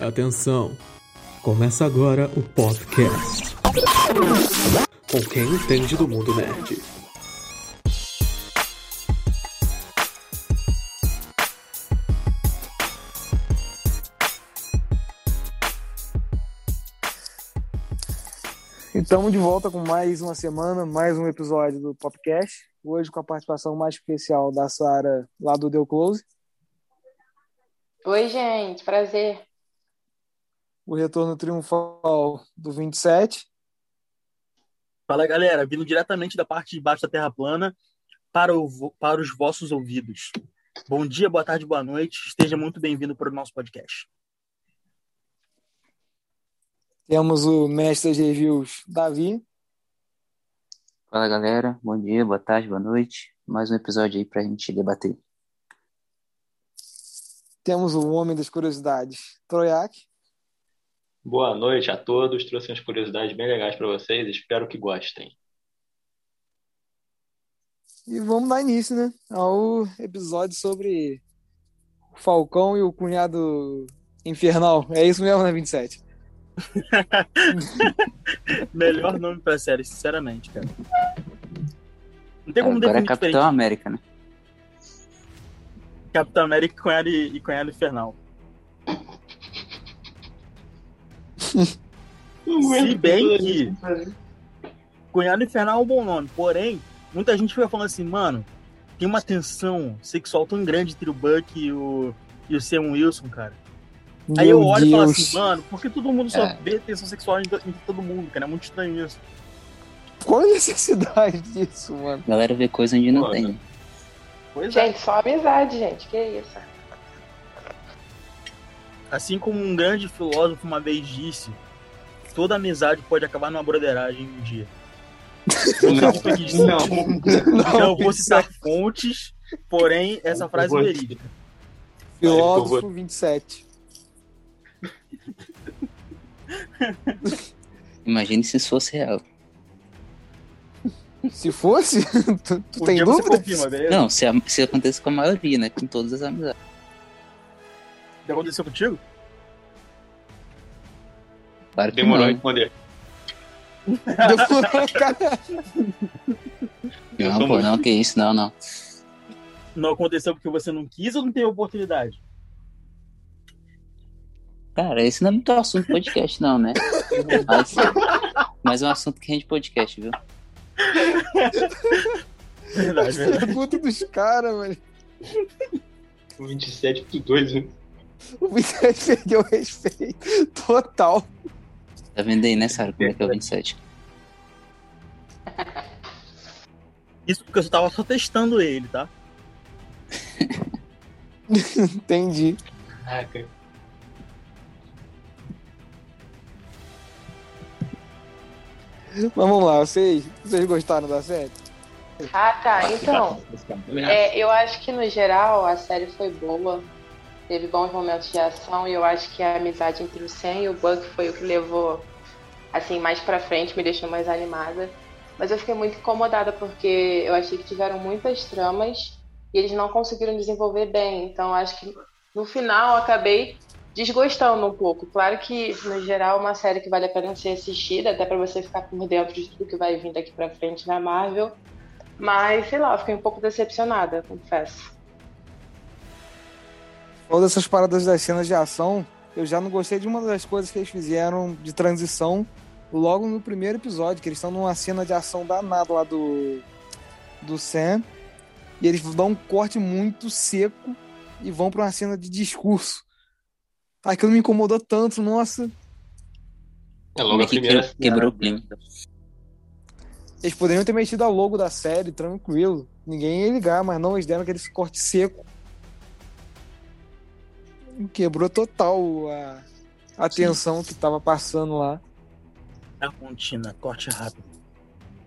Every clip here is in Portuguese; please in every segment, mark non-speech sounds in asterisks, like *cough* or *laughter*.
Atenção! Começa agora o podcast. Com quem entende do mundo nerd. Estamos de volta com mais uma semana, mais um episódio do podcast. Hoje com a participação mais especial da Sara lá do Deu Close. Oi, gente, prazer. O retorno triunfal do 27. Fala galera, vindo diretamente da parte de baixo da Terra plana para, o, para os vossos ouvidos. Bom dia, boa tarde, boa noite. Esteja muito bem-vindo para o nosso podcast. Temos o mestre de reviews, Davi. Fala galera, bom dia, boa tarde, boa noite. Mais um episódio aí pra gente debater. Temos o homem das curiosidades, Troiak. Boa noite a todos, trouxe umas curiosidades bem legais para vocês, espero que gostem. E vamos dar início, né, ao episódio sobre o Falcão e o cunhado infernal. É isso mesmo, né, 27? *laughs* Melhor nome pra série, sinceramente, cara. Não tem como Agora é Capitão diferente. América, né? Capitão América e Cunhado, e Cunhado Infernal. *laughs* Se bem que Cunhado Infernal é um bom nome, porém, muita gente fica falando assim, mano, tem uma tensão sexual tão grande entre o Buck e o, e o Sam Wilson, cara. Aí eu olho e falo Deus. assim, mano, por que todo mundo só É. vê tensão sexual entre entre todo mundo, cara? É muito estranho isso. Qual a necessidade *laughs* disso, mano? A galera vê coisa onde não Mano. tem. Pois é. Gente, só amizade, gente. Que isso? Assim como um grande filósofo uma vez disse, toda amizade pode acabar numa broderagem um dia. Não, disse- não. Não vou citar fontes, porém, essa frase é verídica. Filósofo 27. Imagine se isso fosse real. Se fosse, *laughs* tu, tu tem dúvida? beleza? Não, se, a- se acontece com a maioria, né? Com todas as amizades. Já aconteceu contigo? Claro que Demorou a não. responder. *laughs* Demorou, cara. Eu Não, sou pô, muito- não, que isso, não, não. Não aconteceu porque você não quis ou não teve oportunidade? Cara, esse não é muito assunto podcast, não, né? Mas, mas é um assunto que rende podcast, viu? Verdade, verdade. Pergunta dos caras, mano. 27 por 2. né? O 27 perdeu o respeito total. Tá vendo aí, né, Sara? Como é que é o 27? Isso porque eu só tava só testando ele, tá? *laughs* Entendi. Caraca. Vamos lá, vocês, vocês gostaram da série? Ah, tá. Então, é, eu acho que no geral a série foi boa. Teve bons momentos de ação e eu acho que a amizade entre o Sam e o Buck foi o que levou assim mais pra frente, me deixou mais animada. Mas eu fiquei muito incomodada porque eu achei que tiveram muitas tramas e eles não conseguiram desenvolver bem. Então acho que no final eu acabei desgostando um pouco. Claro que no geral é uma série que vale a pena ser assistida, até pra você ficar por dentro de tudo que vai vir daqui pra frente na Marvel. Mas, sei lá, eu fiquei um pouco decepcionada, confesso. Todas essas paradas das cenas de ação, eu já não gostei de uma das coisas que eles fizeram de transição logo no primeiro episódio, que eles estão numa cena de ação danada lá do, do Sam, e eles dão um corte muito seco e vão pra uma cena de discurso. Aquilo me incomodou tanto, nossa. É logo a que primeira. que- quebrou o clima. Eles poderiam ter mexido a logo da série, tranquilo. Ninguém ia ligar, mas não, eles deram aquele corte seco. Quebrou total a, a tensão que tava passando lá. A contínua, corte rápido.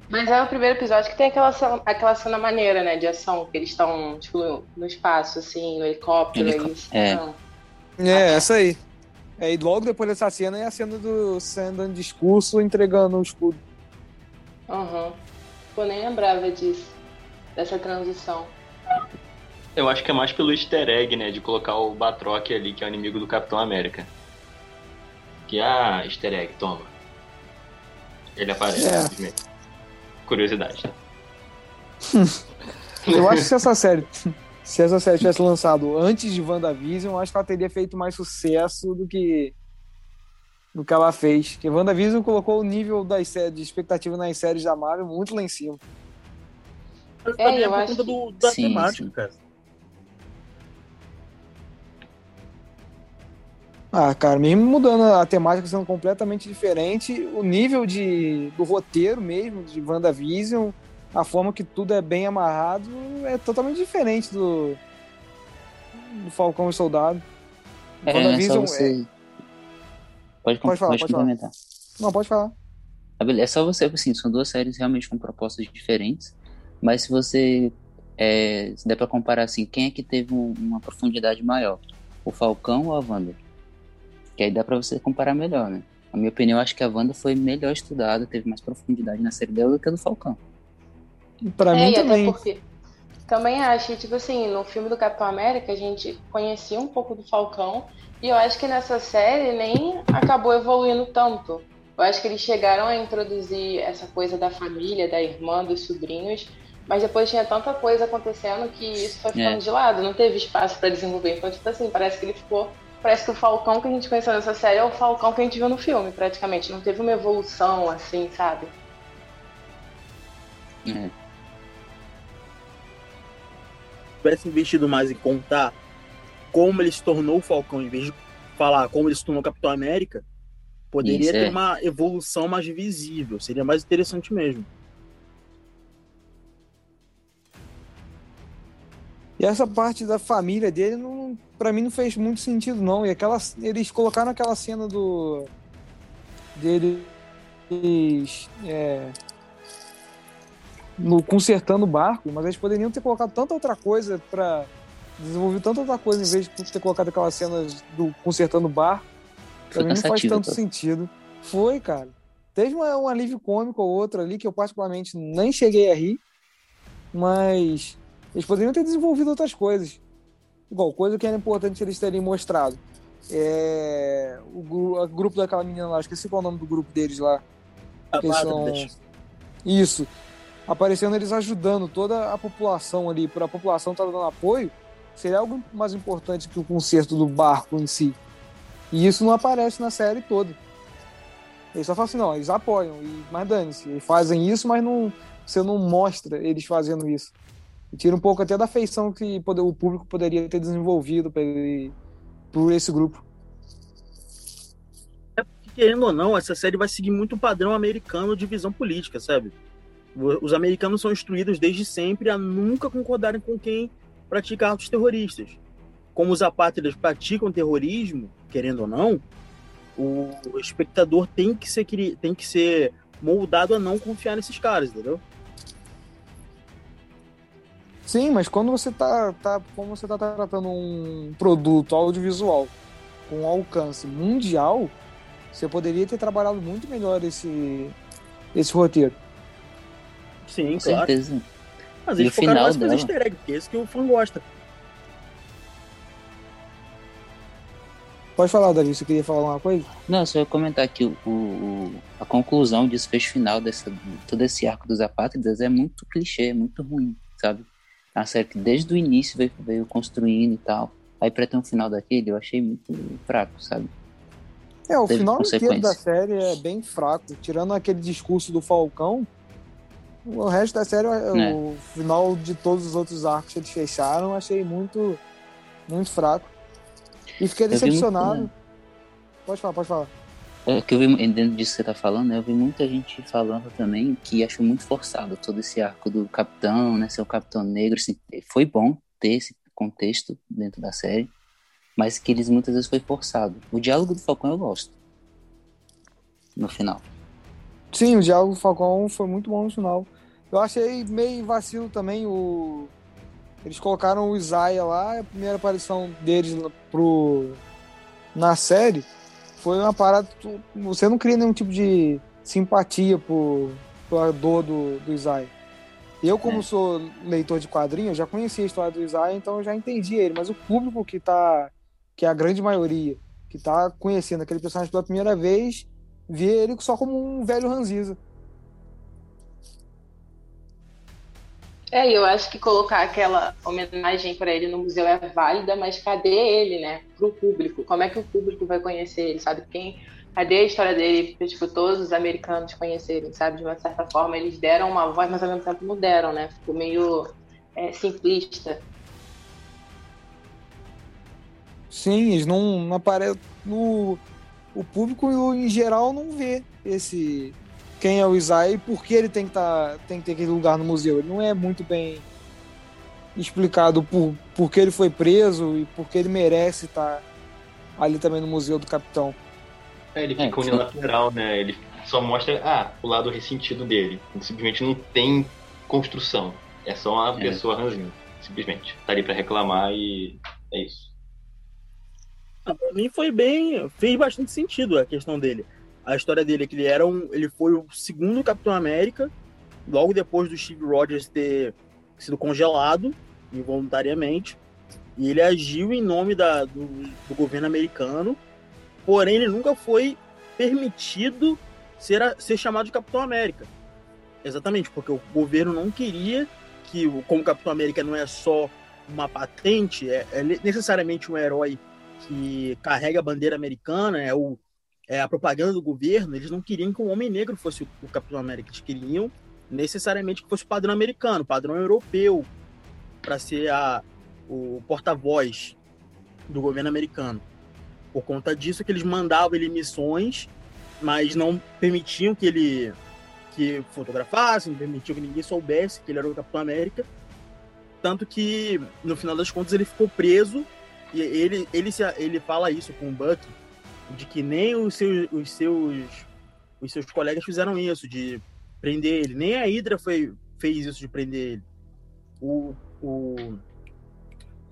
Mas é o primeiro episódio que tem aquela cena, aquela cena maneira, né, de ação, que eles estão, tipo, no espaço, assim, no helicóptero, Helicó- eles... é. Não. É, essa aí. É, e logo depois dessa cena é a cena do Sam dando discurso entregando o escudo. Uhum. Pô, nem lembrava disso, dessa transição. Eu acho que é mais pelo easter egg, né? De colocar o Batroc ali, que é o inimigo do Capitão América. Que, ah, easter egg, toma. Ele aparece, É. simplesmente. Curiosidade. *laughs* Eu acho que essa série. Se essa série tivesse lançado antes de WandaVision, acho que ela teria feito mais sucesso do que. do que ela fez. Porque WandaVision colocou o nível das séries, de expectativa nas séries da Marvel muito lá em cima. Mas É, também é eu por acho conta que- do, da Sim, temática, sim. cara. Ah, cara, mesmo mudando a temática sendo completamente diferente, o nível de, do roteiro mesmo, de WandaVision, a forma que tudo é bem amarrado, é totalmente diferente do, do Falcão e Soldado. É, é WandaVision você. Pode, Pode falar, pode pode falar. complementar. Não, pode falar. Ah. É só você, assim, são duas séries realmente com propostas diferentes, mas se você é, se der pra comparar assim, quem é que teve um- uma profundidade maior? O Falcão ou a Wanda? Que aí dá pra você comparar melhor, né? Na minha opinião, eu acho que a Wanda foi melhor estudada, teve mais profundidade na série dela do que a do Falcão. Pra é, mim e até também. porque também acho, tipo assim, no filme do Capitão América a gente conhecia um pouco do Falcão e eu acho que nessa série nem acabou evoluindo tanto. Eu acho que eles chegaram a introduzir essa coisa da família, da irmã, dos sobrinhos, mas depois tinha tanta coisa acontecendo que isso foi ficando É. de lado, não teve espaço pra desenvolver. Então, tipo assim, parece que ele ficou. Parece que o Falcão que a gente conheceu nessa série é o Falcão que a gente viu no filme, praticamente. Não teve uma evolução assim, sabe? É. tivesse investido mais em contar como ele se tornou o Falcão, em vez de falar como ele se tornou o Capitão América, poderia Isso, ter é. uma evolução mais visível. Seria mais interessante mesmo. E essa parte da família dele, não, pra mim, não fez muito sentido, não. E aquela, eles colocaram aquela cena do. deles. É, no, consertando o barco, mas eles poderiam ter colocado tanta outra coisa pra. desenvolver tanta outra coisa em vez de ter colocado aquela cena do consertando o barco. Pra mim não faz tanto tá? sentido. Foi, cara. Teve uma- um alívio cômico ou outro ali que eu particularmente nem cheguei a rir, mas eles poderiam ter desenvolvido outras coisas. Igual, coisa que era importante eles terem mostrado. É, o, gru- o grupo daquela menina lá, esqueci qual é o nome do grupo deles lá. A Eles são-. Isso. Aparecendo eles ajudando toda a população ali, para a população estar dando apoio, seria algo mais importante que o conserto do barco em si. E isso não aparece na série toda. Eles só falam assim, não, eles apoiam, e, mas dane-se, eles fazem isso, mas não, você não mostra eles fazendo isso. E tira um pouco até da feição que pode- o público poderia ter desenvolvido ele- por esse grupo. Querendo ou não, essa série vai seguir muito o padrão americano de visão política, sabe? Os americanos são instruídos desde sempre a nunca concordarem com quem pratica atos terroristas. Como os apátridas praticam terrorismo, querendo ou não, o espectador tem que ser, tem que ser moldado a não confiar nesses caras, entendeu? Sim, mas quando você tá, tá, como você tá tratando um produto audiovisual com alcance mundial, você poderia ter trabalhado muito melhor esse, esse roteiro. Sim, Com claro. certeza. Mas E eles o focaram final mais dela? easter eggs, porque é isso que o fã gosta. Pode falar, Davi, você queria falar uma coisa? Não, só ia comentar que o, o- a conclusão, o desfecho final dessa, todo esse arco dos apátridas é muito clichê, é muito ruim, sabe? A série que desde o início veio, veio construindo e tal. Aí pra ter um final daquele, eu achei muito fraco, sabe? É, o Teve final inteiro da série é bem fraco. Tirando aquele discurso do Falcão, o resto da série, É. o final de todos os outros arcos que eles fecharam, eu achei muito, muito fraco. E fiquei vi muito, decepcionado. né? Pode falar, pode falar. É que eu vi, dentro disso que você tá falando, né, eu vi muita gente falando também que achou muito forçado todo esse arco do capitão, né, ser o capitão negro, assim, foi bom ter esse contexto dentro da série, mas que eles muitas vezes foi forçado. O diálogo do Falcão eu gosto. No final. Sim, o diálogo do Falcão foi muito bom no final. Eu achei meio vacilo também o. Eles colocaram o Isaiah lá, a primeira aparição deles na- pro... na série foi uma parada. Você não cria nenhum tipo de simpatia por, pela dor do, do Isaiah. Eu, como é. sou leitor de quadrinhos, já conhecia a história do Isaiah, então eu já entendi ele. Mas o público que tá, que é a grande maioria, que tá conhecendo aquele personagem pela primeira vez, vê ele só como um velho ranziza. É, eu acho que colocar aquela homenagem para ele no museu é válida, mas cadê ele, né? Pro público. Como é que o público vai conhecer ele, sabe? Quem cadê a história dele para tipo, todos os americanos conhecerem, sabe? De uma certa forma, eles deram uma voz, mas ao mesmo tempo não deram, né? Ficou meio é, simplista. Sim, eles não, não aparecem. No, o público em geral não vê esse quem é o Isaiah e por que ele tem que, tá, tem que ter aquele lugar no museu. Ele não é muito bem explicado por, por que ele foi preso e por que ele merece estar ali também no museu do capitão. É, ele fica é, unilateral, né? Ele só mostra ah, o lado ressentido dele. Ele simplesmente não tem construção. É só uma é. pessoa ranzinha, simplesmente. Tá ali pra reclamar e é isso. Ah, pra mim foi bem. fez bastante sentido a questão dele. A história dele é que ele era um. Ele foi o segundo Capitão América, logo depois do Steve Rogers ter sido congelado involuntariamente. E ele agiu em nome da, do, do governo americano Porém, ele nunca foi permitido ser, ser chamado de Capitão América. Exatamente, porque o governo não queria que, como Capitão América não é só uma patente, é, é necessariamente um herói que carrega a bandeira americana, é, o, é a propaganda do governo, eles não queriam que um homem negro fosse o, Capitão América, eles queriam necessariamente que fosse o padrão americano, padrão europeu, para ser a, o porta-voz do governo americano. Por conta disso que eles mandavam ele missões, mas não permitiam que ele que fotografasse, não permitiam que ninguém soubesse que ele era o Capitão América. Tanto que, no final das contas, ele ficou preso e ele, ele, ele fala isso com o Buck, de que nem os seus, os seus, os seus colegas fizeram isso, de prender ele. Nem a Hydra foi, fez isso de prender ele. O, o,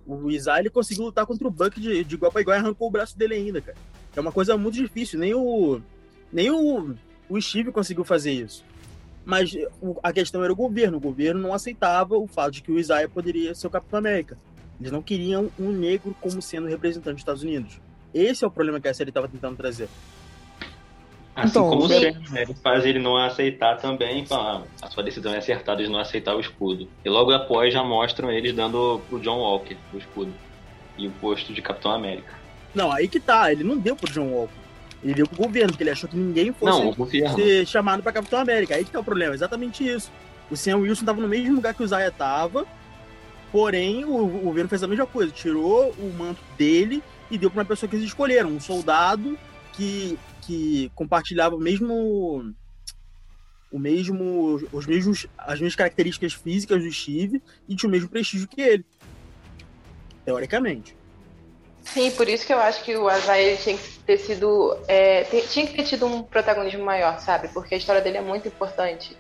o Isaiah ele conseguiu lutar contra o Buck de, de igual para igual e arrancou o braço dele ainda, cara. É uma coisa muito difícil. Nem o, nem o, o Steve conseguiu fazer isso. Mas a questão era o governo. O governo não aceitava o fato de que o Isaiah poderia ser o Capitão América. Eles não queriam um negro como sendo representante dos Estados Unidos. Esse é o problema que a série estava tentando trazer. Assim então, como o Sam, né, ele faz ele não aceitar também, ah, a sua decisão é acertada de não aceitar o escudo. E logo após já mostram eles dando pro John Walker o escudo e o posto de Capitão América. Não, aí que tá, ele não deu pro John Walker. Ele deu pro governo, porque ele achou que ninguém fosse não, ser chamado pra Capitão América. Aí que tá o problema, exatamente isso. O Sam Wilson tava no mesmo lugar que o Zaya tava, porém o, o governo fez a mesma coisa, tirou o manto dele e deu pra uma pessoa que eles escolheram, um soldado que que compartilhava o mesmo o mesmo os mesmos as mesmas características físicas do Steve e tinha o mesmo prestígio que ele teoricamente. Sim por isso que eu acho que o Azael tinha que ter sido é, tinha que ter tido um protagonismo maior sabe? Porque a história dele é muito importante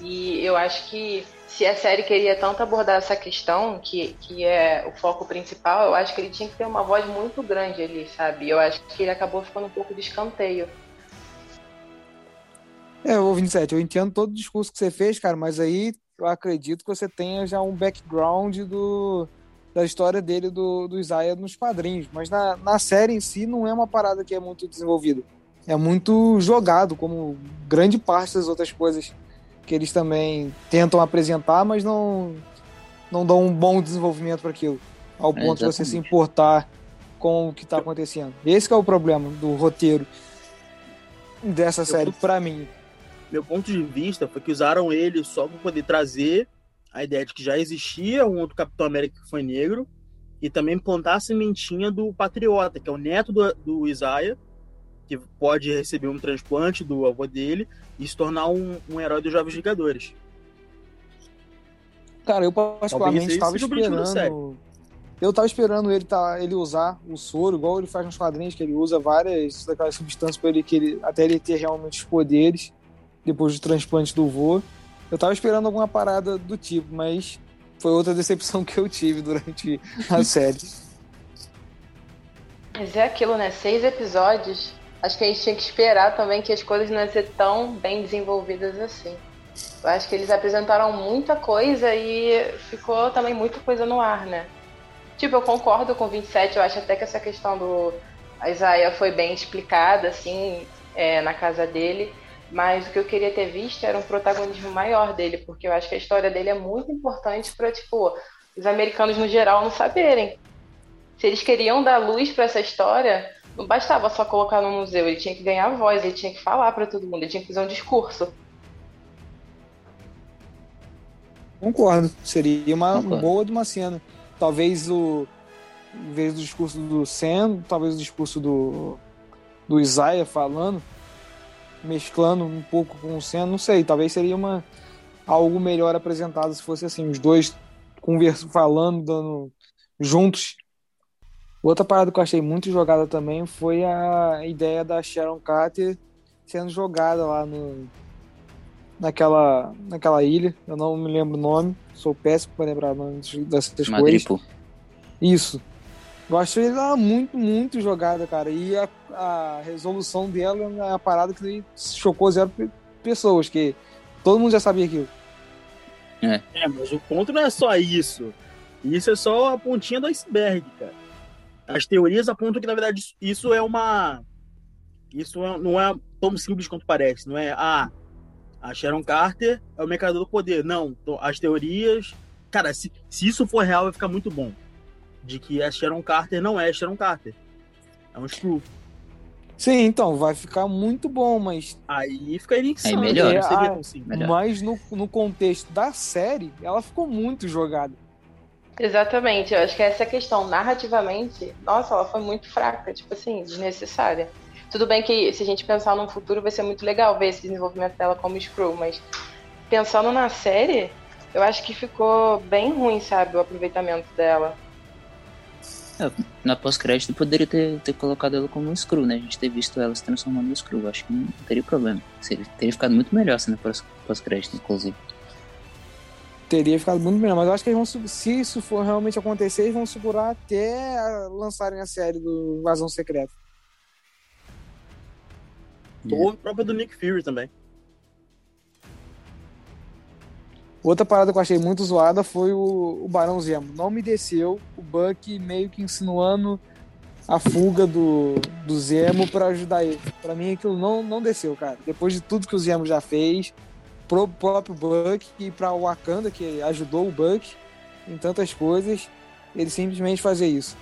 e eu acho que se a série queria tanto abordar essa questão, que, que é o foco principal, eu acho que ele tinha que ter uma voz muito grande ali, sabe? Eu acho que ele acabou ficando um pouco de escanteio. É, ô 27, eu entendo todo o discurso que você fez, cara, mas aí eu acredito que você tenha já um background do, da história dele, do, do Isaiah nos quadrinhos. Mas na, na série em si não é uma parada que é muito desenvolvida. É muito jogado, como grande parte das outras coisas que eles também tentam apresentar, mas não, não dão um bom desenvolvimento para aquilo, ao é, ponto é, de você se importar com o que está acontecendo. Esse é o problema do roteiro dessa série, para mim. Meu ponto de vista foi que usaram ele só para poder trazer a ideia de que já existia um outro Capitão América que foi negro e também plantar a sementinha do Patriota, que é o neto do, do Isaiah, que pode receber um transplante do avô dele e se tornar um, um herói dos Jovens Vingadores. Cara, eu particularmente estava esperando. Eu tava esperando ele, tá, ele usar o soro, igual ele faz nos quadrinhos, que ele usa várias daquelas substâncias para ele, que ele, até ele ter realmente os poderes depois do transplante do vô. Eu tava esperando alguma parada do tipo, mas foi outra *laughs* decepção que eu tive durante a *laughs* série. Mas é aquilo, né? Seis episódios acho que a gente tinha que esperar também que as coisas não iam ser tão bem desenvolvidas assim. Eu acho que eles apresentaram muita coisa e ficou também muita coisa no ar, né? Tipo, eu concordo com o 27, eu acho até que essa questão do Isaiah foi bem explicada, assim, é, na casa dele. Mas o que eu queria ter visto era um protagonismo maior dele, porque eu acho que a história dele é muito importante para, tipo, os americanos no geral não saberem. Se eles queriam dar luz para essa história, não bastava só colocar no museu, ele tinha que ganhar voz, ele tinha que falar para todo mundo, ele tinha que fazer um discurso. Concordo, seria uma Concordo. boa de uma cena. Talvez o em vez do discurso do Sam, talvez o discurso do do Isaiah falando, mesclando um pouco com o Sam, não sei, talvez seria uma algo melhor apresentado se fosse assim, os dois conversando, falando, dando juntos Outra parada que eu achei muito jogada também foi a ideia da Sharon Carter sendo jogada lá no, naquela, naquela ilha. Eu não me lembro o nome, sou péssimo para lembrar o nome dessas Madripo. coisas. Isso. Eu achei ela muito, muito jogada, cara. E a, a resolução dela é a parada que chocou zero pessoas, que todo mundo já sabia aquilo. É. é, mas o ponto não é só isso. Isso é só a pontinha do iceberg, cara. As teorias apontam que, na verdade, isso é uma. Isso é, não é tão simples quanto parece. Não é, ah, a Sharon Carter é o mercador do poder. Não, as teorias. Cara, se, se isso for real, vai ficar muito bom. De que a Sharon Carter não é a Sharon Carter. É um screw. Sim, então, vai ficar muito bom, mas. Aí fica insano. Aí melhor. É, a, Mas no, no contexto da série, ela ficou muito jogada. Exatamente, eu acho que essa questão, narrativamente, nossa, ela foi muito fraca, tipo assim, desnecessária. Tudo bem que se a gente pensar no futuro vai ser muito legal ver esse desenvolvimento dela como Screw, mas pensando na série, eu acho que ficou bem ruim, sabe, o aproveitamento dela. É, na pós-crédito poderia ter, ter colocado ela como um Screw, né? A gente ter visto ela se transformando em Screw, acho que não teria problema. Seria, teria ficado muito melhor assim, na pós-crédito, inclusive teria ficado muito melhor. Mas eu acho que eles vão, se isso for realmente acontecer, eles vão segurar até lançarem a série do Vazão Secreto. Ou a própria do Nick Fury também. Outra parada que eu achei muito zoada foi o, o Barão Zemo. Não me desceu o Buck meio que insinuando a fuga do, do Zemo para ajudar ele. Para mim aquilo não, não desceu, cara. Depois de tudo que o Zemo já fez, pro próprio Buck e para o Wakanda, que ajudou o Buck em tantas coisas, ele simplesmente fazer isso.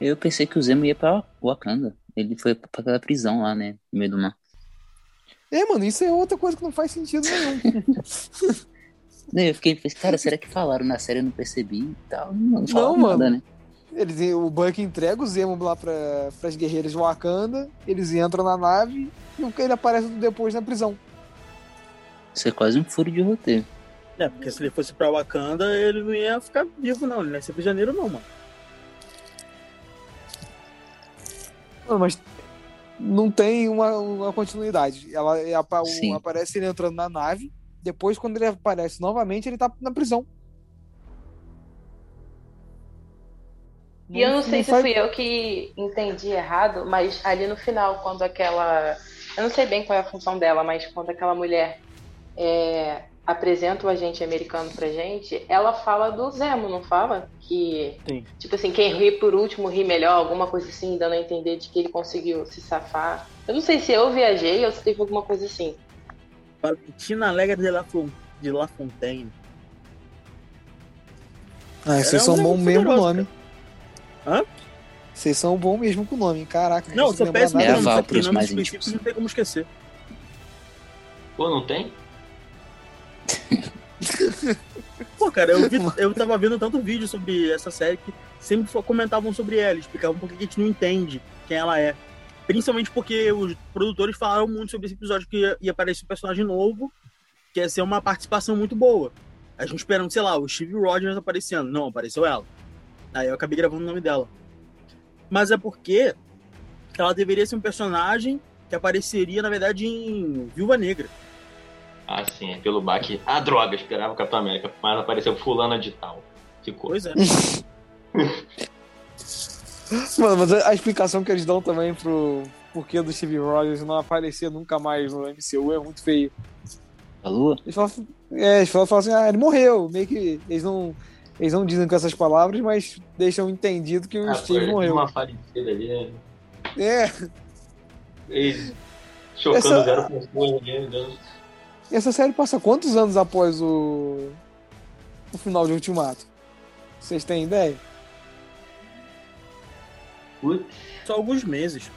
Eu pensei que o Zemo ia pra Wakanda. Ele foi pra aquela prisão lá, né? No meio do mar. É, mano, isso é outra coisa que não faz sentido nenhum. *laughs* eu fiquei, cara, será que falaram na série? Eu não percebi e tal. Não, não, não mano. Nada, né? Eles, o Buck entrega o Zemo lá para as guerreiras de Wakanda, eles entram na nave e ele aparece depois na prisão. Isso é quase um furo de roteiro. É, porque se ele fosse pra Wakanda, ele não ia ficar vivo, não. Ele não ia ser prisioneiro, não, mano. Não, mas não tem uma, uma continuidade. Ela, ela aparece ele entrando na nave. Depois, quando ele aparece novamente, ele tá na prisão. E eu não sei não se faz... fui eu que entendi errado, mas ali no final, quando aquela. Eu não sei bem qual é a função dela, mas quando aquela mulher é, apresenta o agente americano pra gente, ela fala do Zemo, não fala? Que, Sim. tipo assim, quem ri por último ri melhor, alguma coisa assim, dando a entender de que ele conseguiu se safar. Eu não sei se eu viajei ou se teve alguma coisa assim. Valentina Alegre de La, de La Fontaine. Ah, vocês é são um bom mesmo o nome. Hã? Vocês são bom mesmo com o nome, caraca. Não, eu sou péssimo com é nome, pros mais. Não tem como esquecer. Pô, não tem? *laughs* Pô, cara, eu, vi, eu tava vendo tanto vídeo sobre essa série que sempre comentavam sobre ela, explicavam por que a gente não entende quem ela é. Principalmente porque os produtores falaram muito sobre esse episódio que ia, ia aparecer um personagem novo, que ia ser uma participação muito boa. A gente esperando, sei lá, o Steve Rogers aparecendo. Não, apareceu ela. Aí eu acabei gravando o nome dela. Mas é porque ela deveria ser um personagem que apareceria, na verdade, em Viúva Negra. Ah, sim, é pelo baque. Ah, droga, esperava o Capitão América, mas apareceu fulana de tal. Que coisa. *laughs* Mano, mas a explicação que eles dão também pro porquê do Steve Rogers não aparecer nunca mais no MCU é muito feio. A lua? Eles falam, é, eles falam, falam assim, ah, ele morreu. Meio que eles não, eles não dizem com essas palavras, mas deixam entendido que o Ah, Steve foi morreu. Uma falecida ali, né? É, E chocando Essa- zero pessoas ali, dando. E essa série passa quantos anos após o, o final de Ultimato? Vocês têm ideia? Putz, Só alguns meses.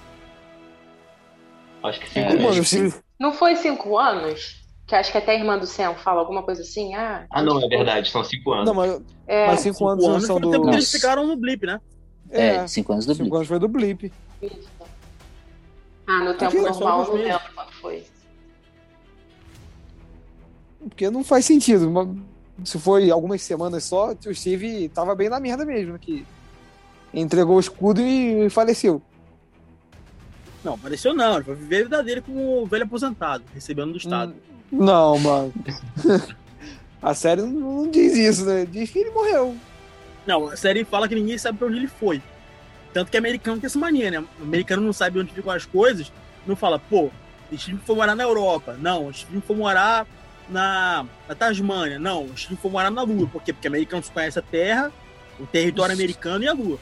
acho que cinco É, Mano, meses. o Steve, Não foi cinco anos? Que acho que até a irmã do Sam fala alguma coisa assim. Ah, Ah, não, é verdade, são cinco anos. não, mas, É, mas cinco, anos, Cinco não anos são foi o do. tempo que eles ficaram no blip, né? É, É, cinco anos do cinco Blip. anos foi do Blip. Ah, no tempo Aqui, é normal, não lembro quando foi. Porque não faz sentido. Se foi algumas semanas só, o Steve tava bem na merda mesmo, que entregou o escudo e faleceu. Não, pareceu não. Ele foi viver a vida dele como velho aposentado, recebendo do Estado. Não, mano. *laughs* A série não, não diz isso, né? Diz que ele morreu. Não, a série fala que ninguém sabe pra onde ele foi. Tanto que americano tem essa mania, né? O americano não sabe onde ficam as coisas, não fala, pô, o Steve foi morar na Europa. Não, o Steve foi morar na, na Tasmânia. Não, o Steve foi morar na Lua. Por quê? Porque americanos conhecem a Terra, o território americano e a Lua.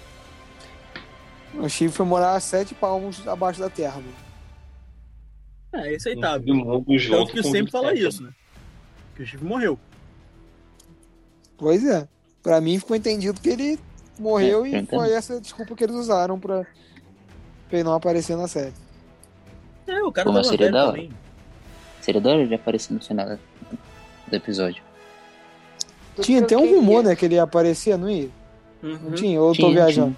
O Steve foi morar a sete palmos abaixo da terra, mano. É, é aceitável. Tanto que sempre fala 27, isso, né? Que o Steve morreu. Pois é. Pra mim ficou entendido que ele morreu É, e foi essa desculpa que eles usaram pra, pra ele não aparecer na série. É, o cara Pô, mas seria da hora. também. Seria da hora ele aparecer no final do episódio. Tinha até um rumor, né, que ele ia aparecer, não ia? Não Uhum. tinha? Ou eu tô Tinha, viajando?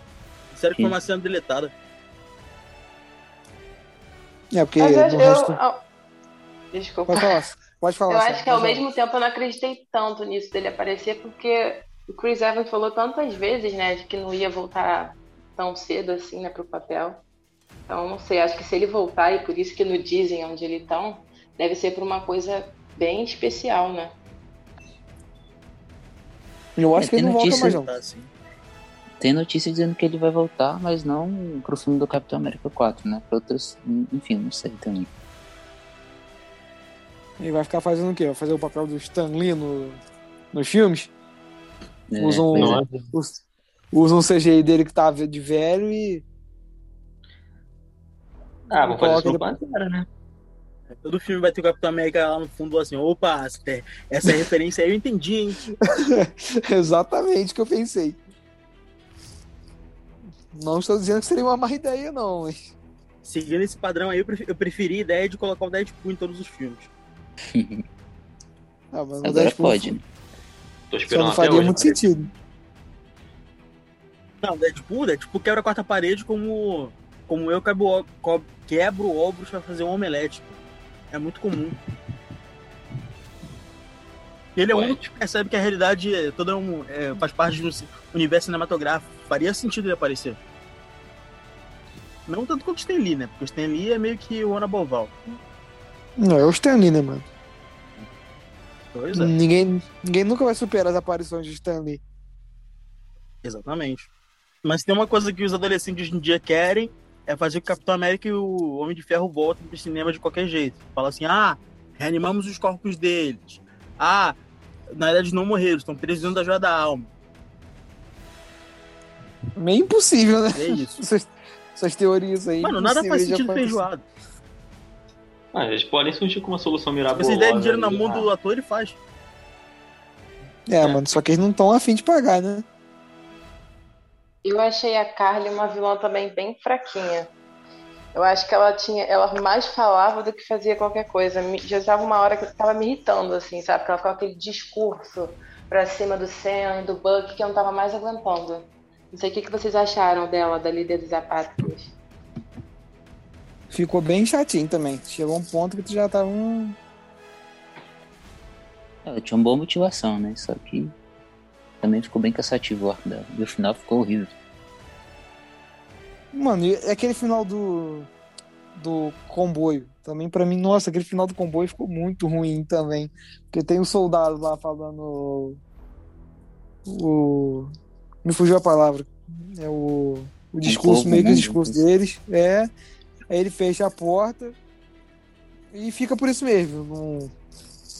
Sério que foi uma cena deletada. É, porque Mas no eu, resto... eu- Desculpa. Pode falar, pode falar. Eu acho que ao falar. mesmo tempo eu não acreditei tanto nisso dele aparecer, porque o Chris Evans falou tantas vezes, né, de que não ia voltar tão cedo assim, né, pro papel. Então, não sei, acho que se ele voltar, e por isso que no Disney, onde ele estão, deve ser por uma coisa bem especial, né? Eu acho É, que ele tem não volta mais, não. Tá, assim. Tem notícia dizendo que ele vai voltar, mas não pro filme do Capitão América 4, né? Pra outros. Enfim, não sei também. Ele vai ficar fazendo o quê? Vai fazer o papel do Stan Lee no, nos filmes? É, Usam, é. Usam um CGI dele que tá de velho e. Ah, vamos fazer isso no Pantera, né? Todo filme vai ter o Capitão América lá no fundo assim, opa, essa referência aí eu entendi, hein? *laughs* Exatamente o que eu pensei. Não estou dizendo que seria uma má ideia, não. mas- Seguindo esse padrão aí, eu preferi, a ideia de colocar o Deadpool em todos os filmes. Ah, mas Agora Deadpool pode, né? Tô Só esperando não até faria hoje. muito cara. sentido. Não, Deadpool, Deadpool quebra a quarta parede como, como eu quebro, quebro ovos pra fazer um omelete. É muito comum. Ele é o Ué. único que percebe que a realidade é toda um, é, faz parte do universo cinematográfico. Faria sentido ele aparecer. Não tanto quanto o Stan Lee, né? Porque o Stan Lee é meio que o Ana Boval. Não, é o Stan Lee, né, mano? Pois é, Ninguém, ninguém nunca vai superar as aparições de Stan Lee. exatamente. Mas tem uma coisa que os adolescentes hoje em dia querem é fazer que o Capitão América e o Homem de Ferro voltem pro cinema de qualquer jeito. Fala assim, ah, reanimamos os corpos deles. Ah, na verdade não morreram, estão presos dentro da joia da alma. Meio impossível, né? É isso. *laughs* Essas, essas teorias aí. Mano, nada faz sentido feijoada. Ah, eles podem surgir com uma solução Se mirabolante. vocês derem dinheiro na mão do ator, ele faz. É, mano, só que eles não estão afim de pagar, né? Eu achei a Carly uma vilã também bem fraquinha. Eu acho que ela tinha, ela mais falava do que fazia qualquer coisa. Já estava uma hora que eu tava me irritando, assim, sabe? Que ela ficava com aquele discurso pra cima do Sam e do Buck que eu não tava mais aguentando. Não sei o que, que vocês acharam dela, da líder dos apátricos. Ficou bem chatinho também. Chegou um ponto que tu já tava. Hum, Ela tinha uma boa motivação, né? Só que também ficou bem cansativo o arco dela. E o final ficou horrível. Mano, e aquele final do. do comboio. Também pra mim, nossa, aquele final do comboio ficou muito ruim também. Porque tem o soldado lá falando. O. Me fugiu a palavra. É o. O discurso, povo, meio que o né? discurso deles. É. Aí ele fecha a porta. E fica por isso mesmo. Não,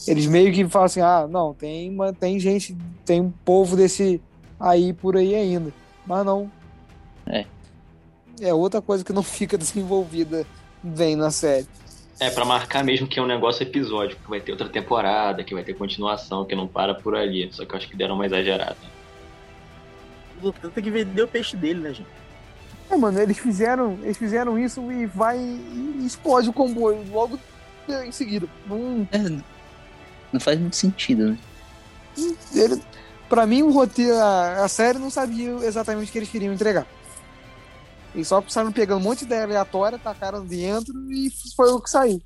Eles meio que falam assim, ah, não, tem, uma, tem gente, tem um povo desse aí por aí ainda. Mas não. É. É outra coisa que não *laughs* fica desenvolvida bem na série. É, para marcar mesmo que é um negócio episódico, que vai ter outra temporada, que vai ter continuação, que não para por ali. Só que eu acho que deram uma exagerada. Tem que vender o peixe dele, né, gente? É, mano, eles fizeram, eles fizeram isso e vai e explode o comboio logo em seguida. Não, É, não faz muito sentido, né? ele, pra mim, o roteiro, a, a série não sabia exatamente o que eles queriam entregar. Eles só precisaram pegando um monte de ideia aleatória, tacaram dentro e foi o que saiu.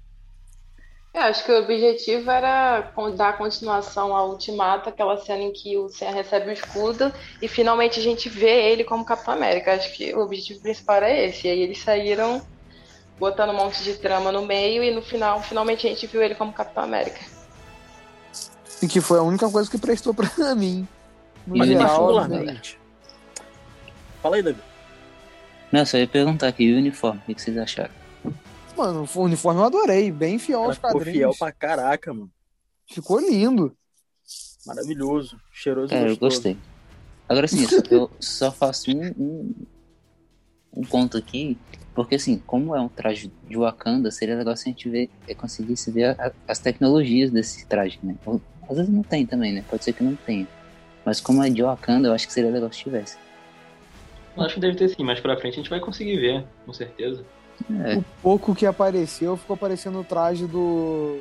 Eu acho que o objetivo era dar continuação ao Ultimato, aquela cena em que o Sam recebe o escudo e finalmente a gente vê ele como Capitão América. Acho que o objetivo principal era esse. E aí eles saíram botando um monte de trama no meio e no final, finalmente a gente viu ele como Capitão América. E que foi a única coisa que prestou pra *laughs* mim. No Mas geral, particularmente. Fala aí, Davi. Não, só ia perguntar aqui, e o uniforme, o que vocês acharam? mano, o uniforme eu adorei, bem fiel Cara, aos ficou quadrinhos. fiel pra caraca, mano. Ficou lindo. Maravilhoso. Cheiroso Cara, eu gostei. Agora sim, eu só- eu só faço um, um, um ponto aqui, porque assim, como é um traje de Wakanda, seria legal se a gente ver, é, conseguisse ver a- as tecnologias desse traje, né? Às vezes não tem também, né? Pode ser que não tenha. Mas como é de Wakanda, eu acho que seria legal se tivesse. Eu acho que deve ter sim, mais pra frente a gente vai conseguir ver, com certeza. É, O pouco que apareceu ficou parecendo o traje do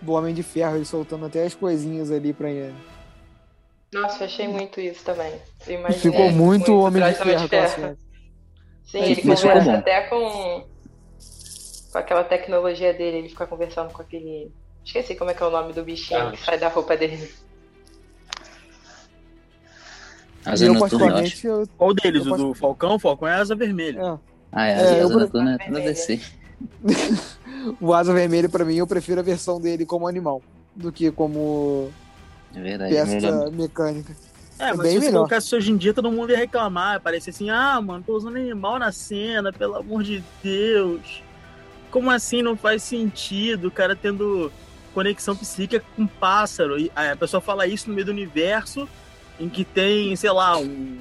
do Homem de Ferro, ele soltando até as coisinhas ali pra ele. Nossa, eu achei muito isso também. Ficou muito Homem de do Homem Ferro. cena. Sim, É, ele conversa até com, com aquela tecnologia dele, ele fica conversando com aquele. Esqueci como é que é o nome do bichinho Ah. que sai da roupa dele. Asa eu, Noturna, eu acho. particularmente, eu, Qual deles? Eu O do Falcão? O Falcão é asa vermelha. é, Ah, é, É, a eu Asa pre- Noturna é toda. DC. *laughs* o Asa Vermelha, pra mim, eu prefiro a versão dele como animal do que como É verdade, é melhor. peça mecânica. É, É mas bem se você melhor. colocasse hoje em dia, todo mundo ia reclamar. Parecia assim, ah, mano, tô usando animal na cena, pelo amor de Deus. Como assim não faz sentido o cara tendo conexão psíquica com pássaro? E aí a pessoa fala isso no meio do universo em que tem, sei lá, um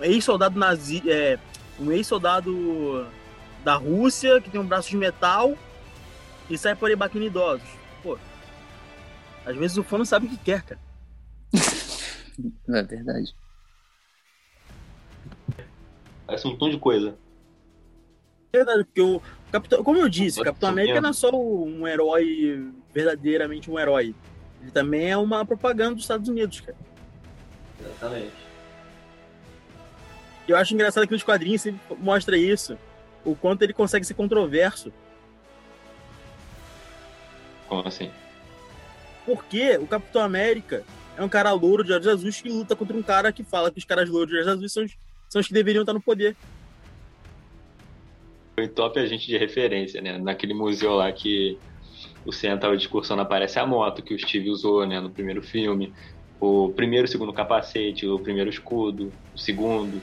ex-soldado nazi, é, um ex-soldado da Rússia que tem um braço de metal e sai por aí batendo idosos. Pô, às vezes o fã não sabe o que quer, cara. *laughs* É verdade. Parece um montão de coisa. Verdade, porque o Capitão, como eu disse, Capitão América não é só um herói, verdadeiramente um herói. Ele também é uma propaganda dos Estados Unidos, cara. Exatamente. Eu acho engraçado que nos quadrinhos sempre mostra isso. O quanto ele consegue ser controverso. Como assim? Porque o Capitão América é um cara louro de olhos azuis que luta contra um cara que fala que os caras louros de olhos azuis são os, são os que deveriam estar no poder. Foi top a gente de referência, né? Naquele museu lá que o Sam tava discursando, aparece a moto que o Steve usou, né? No primeiro filme. O primeiro segundo capacete, o primeiro escudo, o segundo.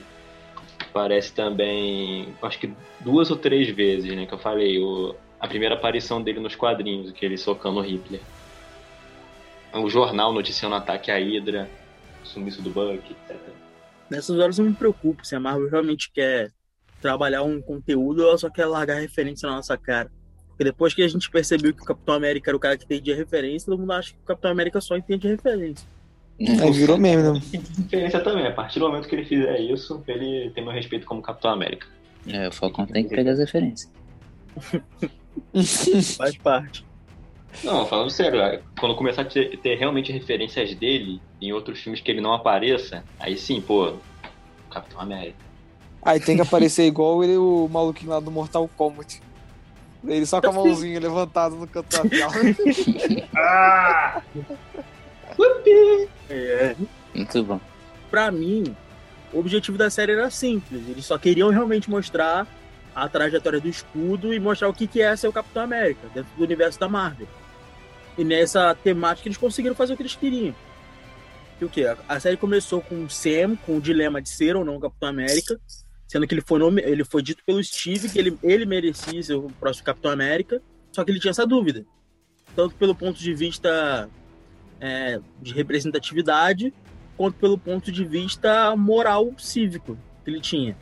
Aparece também, acho que duas ou três vezes, né? Que eu falei, o, a primeira aparição dele nos quadrinhos, que ele socando o Hitler. O jornal noticiando ataque à Hydra, sumiço do Buck, etc. Nessas horas eu me preocupo se a Marvel realmente quer trabalhar um conteúdo ou ela só quer largar referência na nossa cara. Porque depois que a gente percebeu que o Capitão América era o cara que entendia referência, todo mundo acha que o Capitão América só entende referência. Aí virou meme, né? Diferença também, a partir do momento que ele fizer isso, ele tem meu respeito como Capitão América. É, o Falcão tem que pegar as referências. *laughs* *laughs* Faz parte. Não, falando sério, é, quando começar a ter, ter realmente referências dele em outros filmes que ele não apareça, aí sim, pô, Capitão América. Aí tem que aparecer igual ele, o maluquinho lá do Mortal Kombat. Ele só com a mãozinha *laughs* levantada no canto da tela. É. *laughs* Muito bom. Pra mim, o objetivo da série era simples. Eles só queriam realmente mostrar a trajetória do escudo e mostrar o que que é ser o Capitão América dentro do universo da Marvel. E nessa temática eles conseguiram fazer o que eles queriam. E o que? A série começou com o Sam, com o dilema de ser ou não o Capitão América, sendo que ele foi, nome... ele foi dito pelo Steve que ele, ele merecia ser o próximo Capitão América, só que ele tinha essa dúvida. tanto pelo ponto de vista é, de representatividade, quanto pelo ponto de vista moral cívico que ele tinha.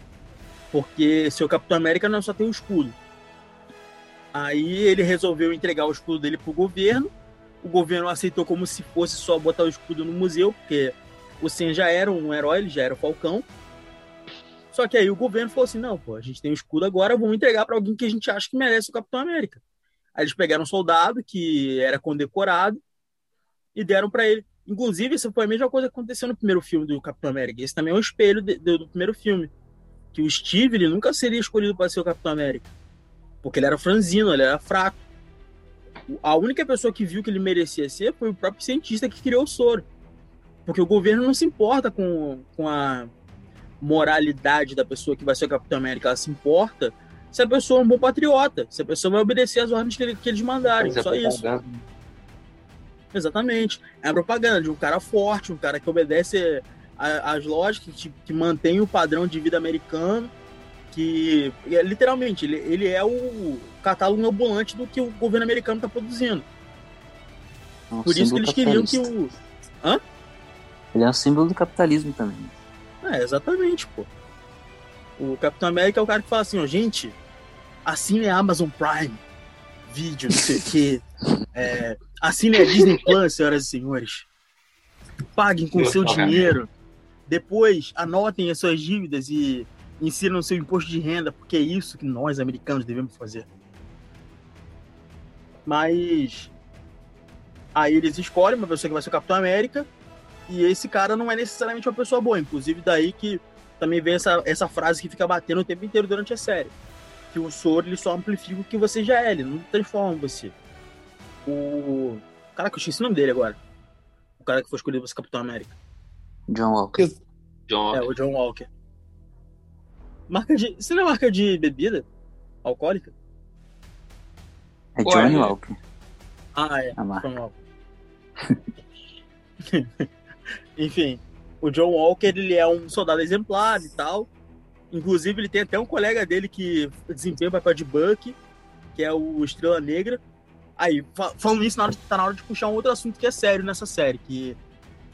Porque seu Capitão América não só tem o escudo. Aí ele resolveu entregar o escudo dele pro governo. O governo aceitou como se fosse só botar o escudo no museu, porque o Sen já era um herói, ele já era o Falcão. Só que aí o governo falou assim: não, pô, a gente tem o escudo agora, vamos entregar para alguém que a gente acha que merece o Capitão América. Aí eles pegaram um soldado que era condecorado e deram para ele. Inclusive, isso foi a mesma coisa que aconteceu no primeiro filme do Capitão América. Esse também é um espelho de, de, do primeiro filme. Que o Steve ele nunca seria escolhido para ser o Capitão América. Porque ele era franzino, ele era fraco. A única pessoa que viu que ele merecia ser foi o próprio cientista que criou o soro. Porque o governo não se importa com, com a moralidade da pessoa que vai ser o Capitão América. Ela se importa se a pessoa é um bom patriota, se a pessoa vai obedecer as ordens que, ele, que eles mandarem. Só é isso. Exatamente. É a propaganda de um cara forte, um cara que obedece às lógicas, que, que mantém o padrão de vida americano, que é, literalmente ele, ele é o catálogo ambulante do que o governo americano está produzindo. É um Por isso que eles queriam que o. Hã? Ele é um símbolo do capitalismo também. É, exatamente, pô. O Capitão América é o cara que fala assim, ó, gente, assine a Amazon Prime Video, não sei o quê. É, assine a Disney Plus, senhoras e senhores. Paguem com o seu dinheiro. Depois, anotem as suas dívidas e insiram seu imposto de renda, porque é isso que nós, americanos, devemos fazer. Mas. Aí eles escolhem uma pessoa que vai ser o Capitão América. E esse cara não é necessariamente uma pessoa boa. Inclusive, daí que também vem essa, essa frase que fica batendo o tempo inteiro durante a série. Que o soro ele só amplifica o que você já é, ele não transforma você. O. Caraca, eu esqueci o nome dele agora. O cara que foi escolhido para ser Capitão América. John Walker. John Walker. É, o John Walker. Marca de. Você não é marca de bebida alcoólica? É Johnny Walker. Ah, é. A *laughs* Enfim, o John Walker ele é um soldado exemplar e tal. Inclusive, ele tem até um colega dele que desempenha o papel de Buck, que é o Estrela Negra. Aí, falando isso, tá na hora de puxar um outro assunto que é sério nessa série, que,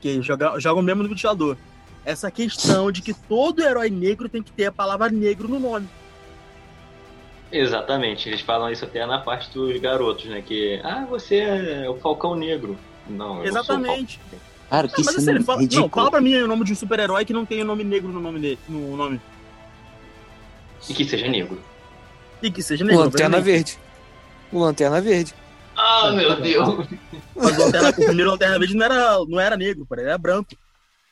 que joga, joga mesmo no ventilador. Essa questão de que todo herói negro tem que ter a palavra negro no nome. Exatamente, eles falam isso até na parte dos garotos, né? Que, ah, você é o Falcão Negro. Não, eu Exatamente. Sou Cara, que não, mas, assim, fala, não, fala pra mim o nome de um super-herói que não tem o nome negro no nome dele. No nome. E que seja negro. E que seja negro. Lanterna Verde. O Lanterna Verde. Ah, meu Deus. Mas o, Lanterna, o primeiro Lanterna Verde não era, não era negro, ele era branco.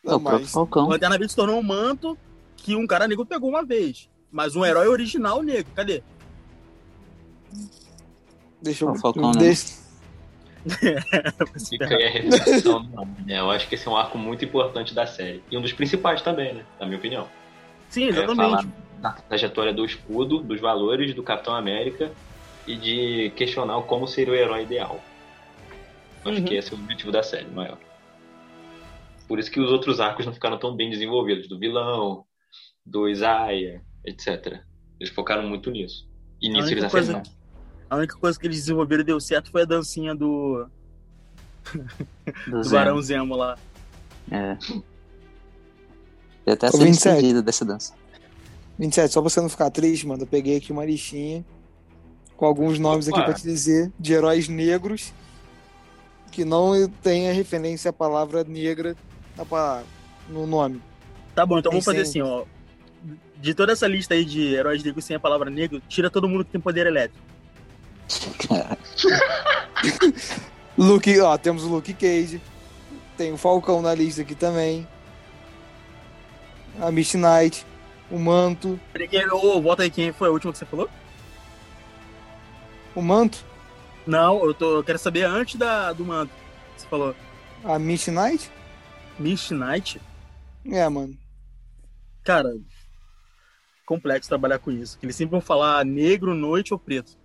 Não, o próprio Falcão. O Lanterna Verde se tornou um manto que um cara negro pegou uma vez. Mas um herói original negro, cadê? Deixa eu... O Falcão, deixa... *laughs* Fica aí a reflexão. né? Eu acho que esse é um arco muito importante da série. E um dos principais também, né? Na minha opinião. Sim, exatamente. É da trajetória do escudo, dos valores do Capitão América e de questionar como seria o herói ideal. Acho uhum. que esse é o objetivo da série, maior. Por isso que os outros arcos não ficaram tão bem desenvolvidos, do vilão, do Isaiah, etc. Eles focaram muito nisso. E nisso eles acertaram. A única coisa que eles desenvolveram e deu certo foi a dancinha do. *laughs* do, do Barão Zemo lá. É. Eu até ser despedido dessa dança. 27, só pra você não ficar triste, mano, eu peguei aqui uma listinha com alguns nomes Opa. aqui pra te dizer de heróis negros que não tem a referência à palavra negra no nome. Tá bom, então tem vamos fazer assim, ó. De toda essa lista aí de heróis negros sem a palavra negro, tira todo mundo que tem poder elétrico. *laughs* Luke, ó, temos o Luke Cage. Tem o Falcão na lista aqui também. A Misty Knight. O Manto. Ô, volta aí, quem foi a última que você falou? O Manto? Não, eu, tô, eu quero saber antes da, do Manto. Você falou. A Misty Knight? Misty Knight? É, mano. Cara, complexo trabalhar com isso. Eles sempre vão falar negro, noite ou preto.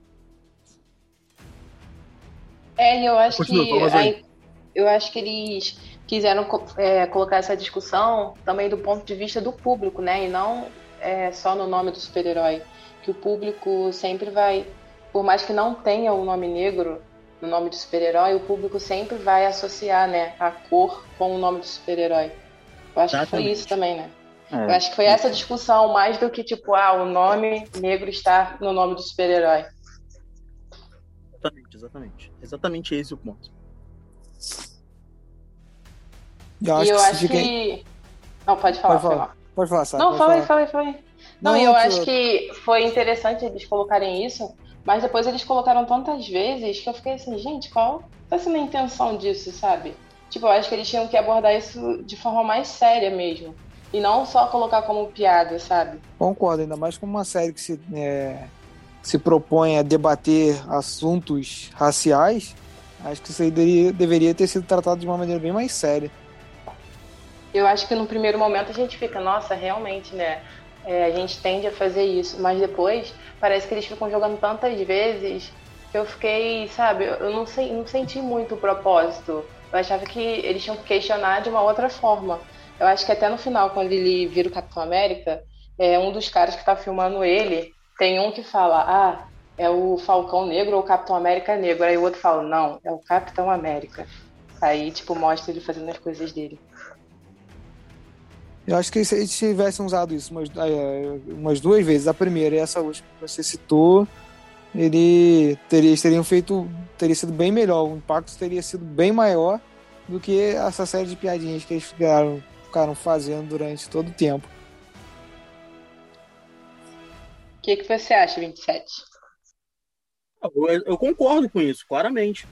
É, eu acho Continua, que aí, eu acho que eles quiseram é, colocar essa discussão também do ponto de vista do público, né? E não é, só no nome do super-herói. Que o público sempre vai, por mais que não tenha o nome negro no nome do super-herói, o público sempre vai associar, né, a cor com o nome do super-herói. Eu acho Exatamente. que foi isso também, né? É. Eu acho que foi essa discussão mais do que tipo, ah, o nome negro está no nome do super-herói. Exatamente, exatamente. Exatamente esse o ponto. Eu acho e eu que acho que. Não, pode falar. Pode falar, pode falar Sara, Não, falei, falei, falei. Não, Não eu acho que foi interessante eles colocarem isso, mas depois eles colocaram tantas vezes que eu fiquei assim, gente, qual tá sendo a intenção disso, sabe? Tipo, eu acho que eles tinham que abordar isso de forma mais séria mesmo. E não só colocar como piada, sabe? Concordo, ainda mais como uma série que se, é, se propõe a debater assuntos raciais. Acho que isso aí deveria, deveria ter sido tratado de uma maneira bem mais séria. Eu acho que no primeiro momento a gente fica, nossa, realmente, né? É, a gente tende a fazer isso, mas depois parece que eles ficam jogando tantas vezes que eu fiquei, sabe, eu não, sei, não senti muito o propósito. Eu achava que eles tinham que questionar de uma outra forma. Eu acho que até no final, quando ele vira o Capitão América, é um dos caras que tá filmando ele, tem um que fala, ah, é o Falcão Negro ou o Capitão América Negro. Aí o outro fala, não, é o Capitão América. Aí, tipo, mostra ele fazendo as coisas dele. Eu acho que se eles tivessem usado isso umas, é, umas duas vezes, a primeira e essa última que você citou, ele teria, eles teriam feito, teria sido bem melhor, o impacto teria sido bem maior do que essa série de piadinhas que eles ficaram, ficaram fazendo durante todo o tempo. Que, que você acha, 27? Eu, eu concordo com isso, claramente.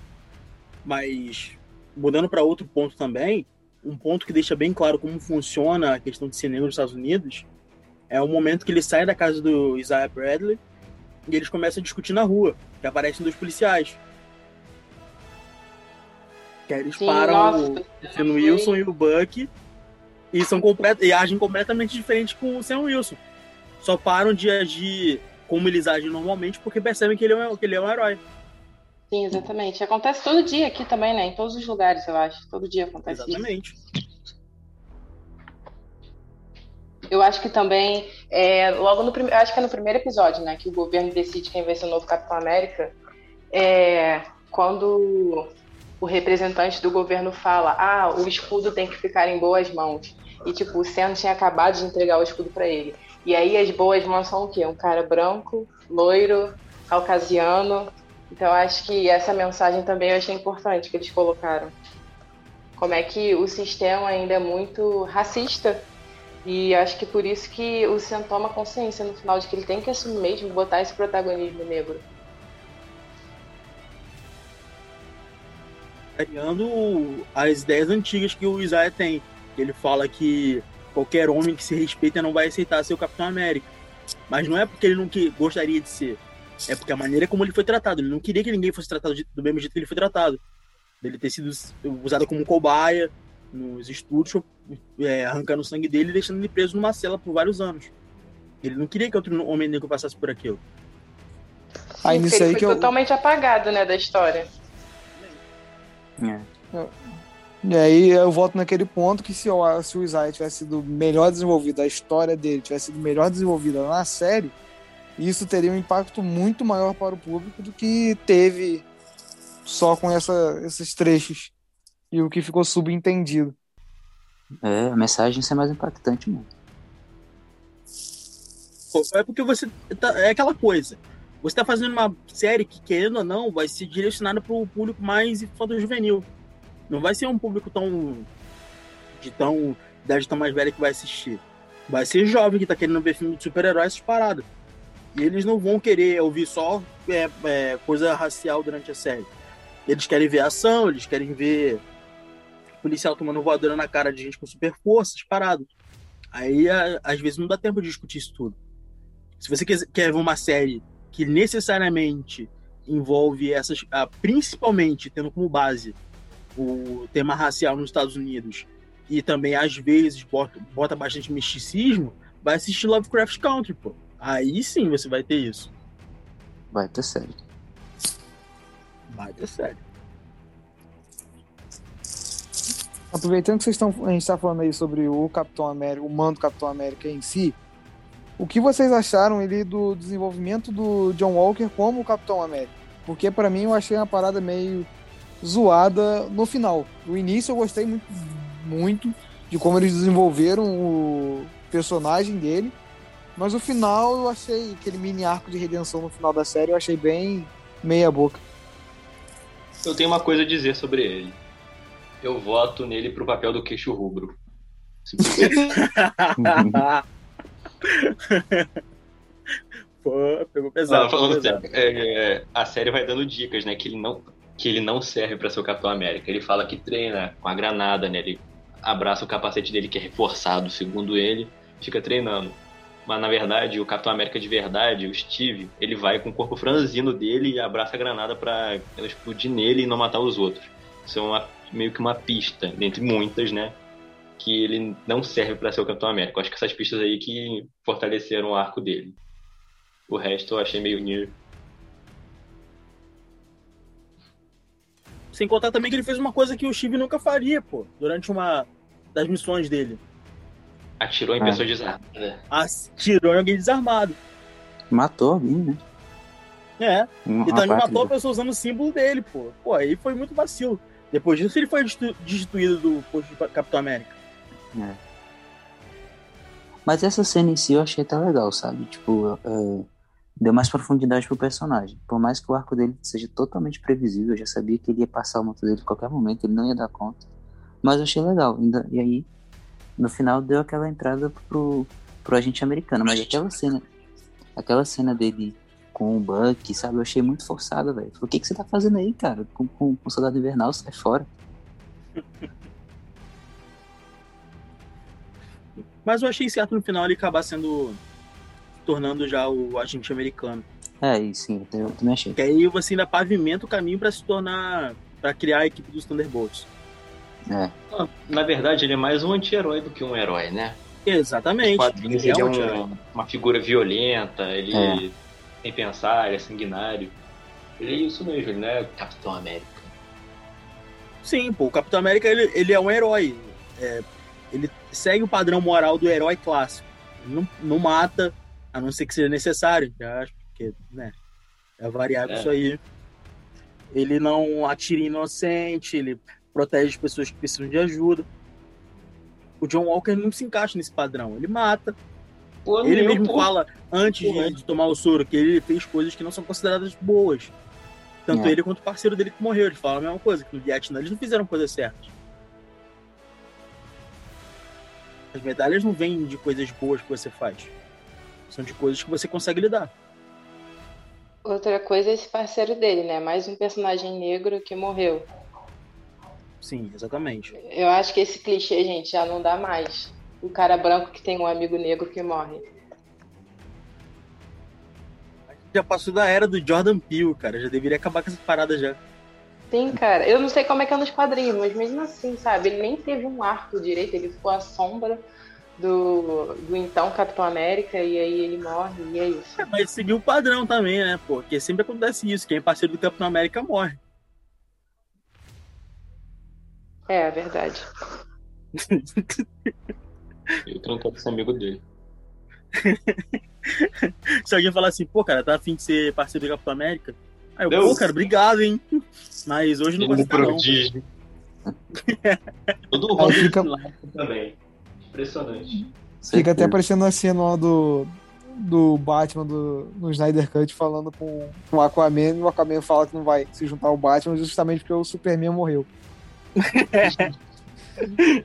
Mas, mudando para outro ponto também, um ponto que deixa bem claro como funciona a questão de cinema nos Estados Unidos é o momento que ele sai da casa do Isaiah Bradley e eles começam a discutir na rua, que aparecem dois policiais. Que eles Sim, param o Sam Wilson e o Buck e, são complet... e agem completamente diferente com o Sam Wilson. Só param de agir como eles agem normalmente porque percebem que ele é um, que ele é um herói. Sim, exatamente. Acontece todo dia aqui também, né? Em todos os lugares, eu acho. Todo dia acontece exatamente. isso. Eu acho que também, é, logo no primeiro, acho que é no primeiro episódio, né, que o governo decide quem vai ser o novo Capitão América, é, quando o representante do governo fala, ah, o escudo tem que ficar em boas mãos. E, tipo, o Sam tinha acabado de entregar o escudo para ele. E aí as boas mãos são o quê? Um cara branco, loiro, caucasiano, então acho que essa mensagem também eu achei importante que eles colocaram. Como é que o sistema ainda é muito racista e acho que por isso que o Sam toma consciência no final de que ele tem que assumir mesmo, botar esse protagonismo negro. Pegando as ideias antigas que o Isaiah tem. Ele fala que qualquer homem que se respeita não vai aceitar ser o Capitão América. Mas não é porque ele não que gostaria de ser. É porque a maneira como ele foi tratado, ele não queria que ninguém fosse tratado do mesmo jeito que ele foi tratado. Ele ter sido usado como cobaia nos estúdios, é, arrancando o sangue dele e deixando ele preso numa cela por vários anos. Ele não queria que outro homem negro passasse por aquilo. Aí nisso aí que eu... totalmente apagado, né, da história. É. E aí eu volto naquele ponto que se o, se o Isaiah tivesse sido melhor desenvolvido, a história dele tivesse sido melhor desenvolvida na série, isso teria um impacto muito maior para o público do que teve só com essa, esses trechos e o que ficou subentendido. É, a mensagem é mais impactante mesmo. É porque você. Tá, é aquela coisa. Você está fazendo uma série que, querendo ou não, vai ser direcionada para o público mais infanto-juvenil. Não vai ser um público tão. de tão. idade tão mais velha que vai assistir. Vai ser jovem que está querendo ver filme de super-heróis essas paradas. E eles não vão querer ouvir só é, é, coisa racial durante a série. Eles querem ver ação, eles querem ver policial tomando voadora na cara de gente com super forças, parado. Aí, a, às vezes, não dá tempo de discutir isso tudo. Se você quer, quer ver uma série que necessariamente envolve essas, ah, principalmente tendo como base o tema racial nos Estados Unidos e também às vezes bota, bota bastante misticismo, vai assistir Lovecraft Country, pô. Aí sim você vai ter isso. Vai ter série. Vai ter série. Aproveitando que vocês estão, a gente está falando aí sobre o Capitão América, o mando Capitão América em si, o que vocês acharam ele do desenvolvimento do John Walker como o Capitão América? Porque para mim eu achei uma parada meio zoada no final. No início eu gostei muito, muito de como eles desenvolveram o personagem dele. Mas o final eu achei aquele mini arco de redenção no final da série, eu achei bem meia boca. Eu tenho uma coisa a dizer sobre ele. Eu voto nele pro papel do queixo rubro. *laughs* Pô, pegou pesado. Não, falando pesado. É, é, a série vai dando dicas, né? Que ele não, que ele não serve para ser o Capitão América. Ele fala que treina com a granada, né? Ele abraça o capacete dele que é reforçado, segundo ele, fica treinando. Mas na verdade, o Capitão América de verdade, o Steve, ele vai com o corpo franzino dele e abraça a granada para ela explodir nele e não matar os outros. Isso é uma, meio que uma pista, dentre muitas, né? Que ele não serve para ser o Capitão América. Eu acho que essas pistas aí que fortaleceram o arco dele. O resto eu achei meio near. Sem contar também que ele fez uma coisa que o Steve nunca faria, pô, durante uma das missões dele. Atirou em ah. pessoa desarmada. Atirou em alguém desarmado. Matou alguém, né? É. Um, e também matou a pessoa usando o símbolo dele, pô. Pô, aí foi muito vacilo. Depois disso, ele foi destituído do posto de Capitão América. É. Mas essa cena em si eu achei até legal, sabe? Tipo, é, deu mais profundidade pro personagem. Por mais que o arco dele seja totalmente previsível, eu já sabia que ele ia passar o moto dele a qualquer momento, ele não ia dar conta. Mas eu achei legal. E aí, no final, deu aquela entrada pro, pro agente americano. Mas aquela cena, aquela cena dele com o Buck, sabe? Eu achei muito forçada, velho. O que, que você tá fazendo aí, cara? Com, com, com o Soldado Invernal, sai fora. Mas eu achei certo no final ele acabar sendo tornando já o agente americano. É, e sim, eu também achei. Que aí você ainda pavimenta o caminho para se tornar. para criar a equipe dos Thunderbolts. É. Na verdade, ele é mais um anti-herói do que um herói, né? Exatamente. quadrinhos, ele, é, é um, uma figura violenta, ele é. tem pensar, ele é sanguinário. Ele é isso mesmo, ele não é Capitão América. Sim, pô, o Capitão América ele, ele é um herói. É, ele segue o padrão moral do herói clássico. Ele não, não mata, a não ser que seja necessário, já acho, porque, né, é variável é. isso aí. Ele não atira inocente, ele protege as pessoas que precisam de ajuda. O John Walker não se encaixa nesse padrão, ele mata. Pô, ele meu, mesmo pô. fala, antes de, de, tomar o soro, que ele fez coisas que não são consideradas boas. Tanto é. ele quanto o parceiro dele que morreu. Ele fala a mesma coisa, que no Vietnã eles não fizeram coisas certas. As medalhas não vêm de coisas boas que você faz. São de coisas que você consegue lidar. Outra coisa é esse parceiro dele, né? Mais um personagem negro que morreu. Sim, exatamente. Eu acho que esse clichê, gente, já não dá mais. O cara branco que tem um amigo negro que morre. Já passou da era do Jordan Peele, cara. Já deveria acabar com essa parada já. Sim, cara. Eu não sei como é que é nos quadrinhos, mas mesmo assim, sabe? Ele nem teve um arco direito, ele ficou a sombra do, do então Capitão América e aí ele morre e é isso. É, mas seguiu o padrão também, né? Porque sempre acontece isso, quem é parceiro do Capitão América morre. É, é verdade. *laughs* Eu não quero ser amigo dele. *laughs* Se alguém falar assim, pô, cara, tá afim de ser parceiro do Capitão América? Aí eu, Deus. pô, cara, obrigado, hein? Mas hoje não vou prodígio. não. *laughs* Todo o fica... também. Impressionante. Fica até parecendo a cena lá do, do Batman do, no Snyder Cut falando com, com o Aquaman e o Aquaman fala que não vai se juntar ao Batman justamente porque o Superman morreu. *laughs*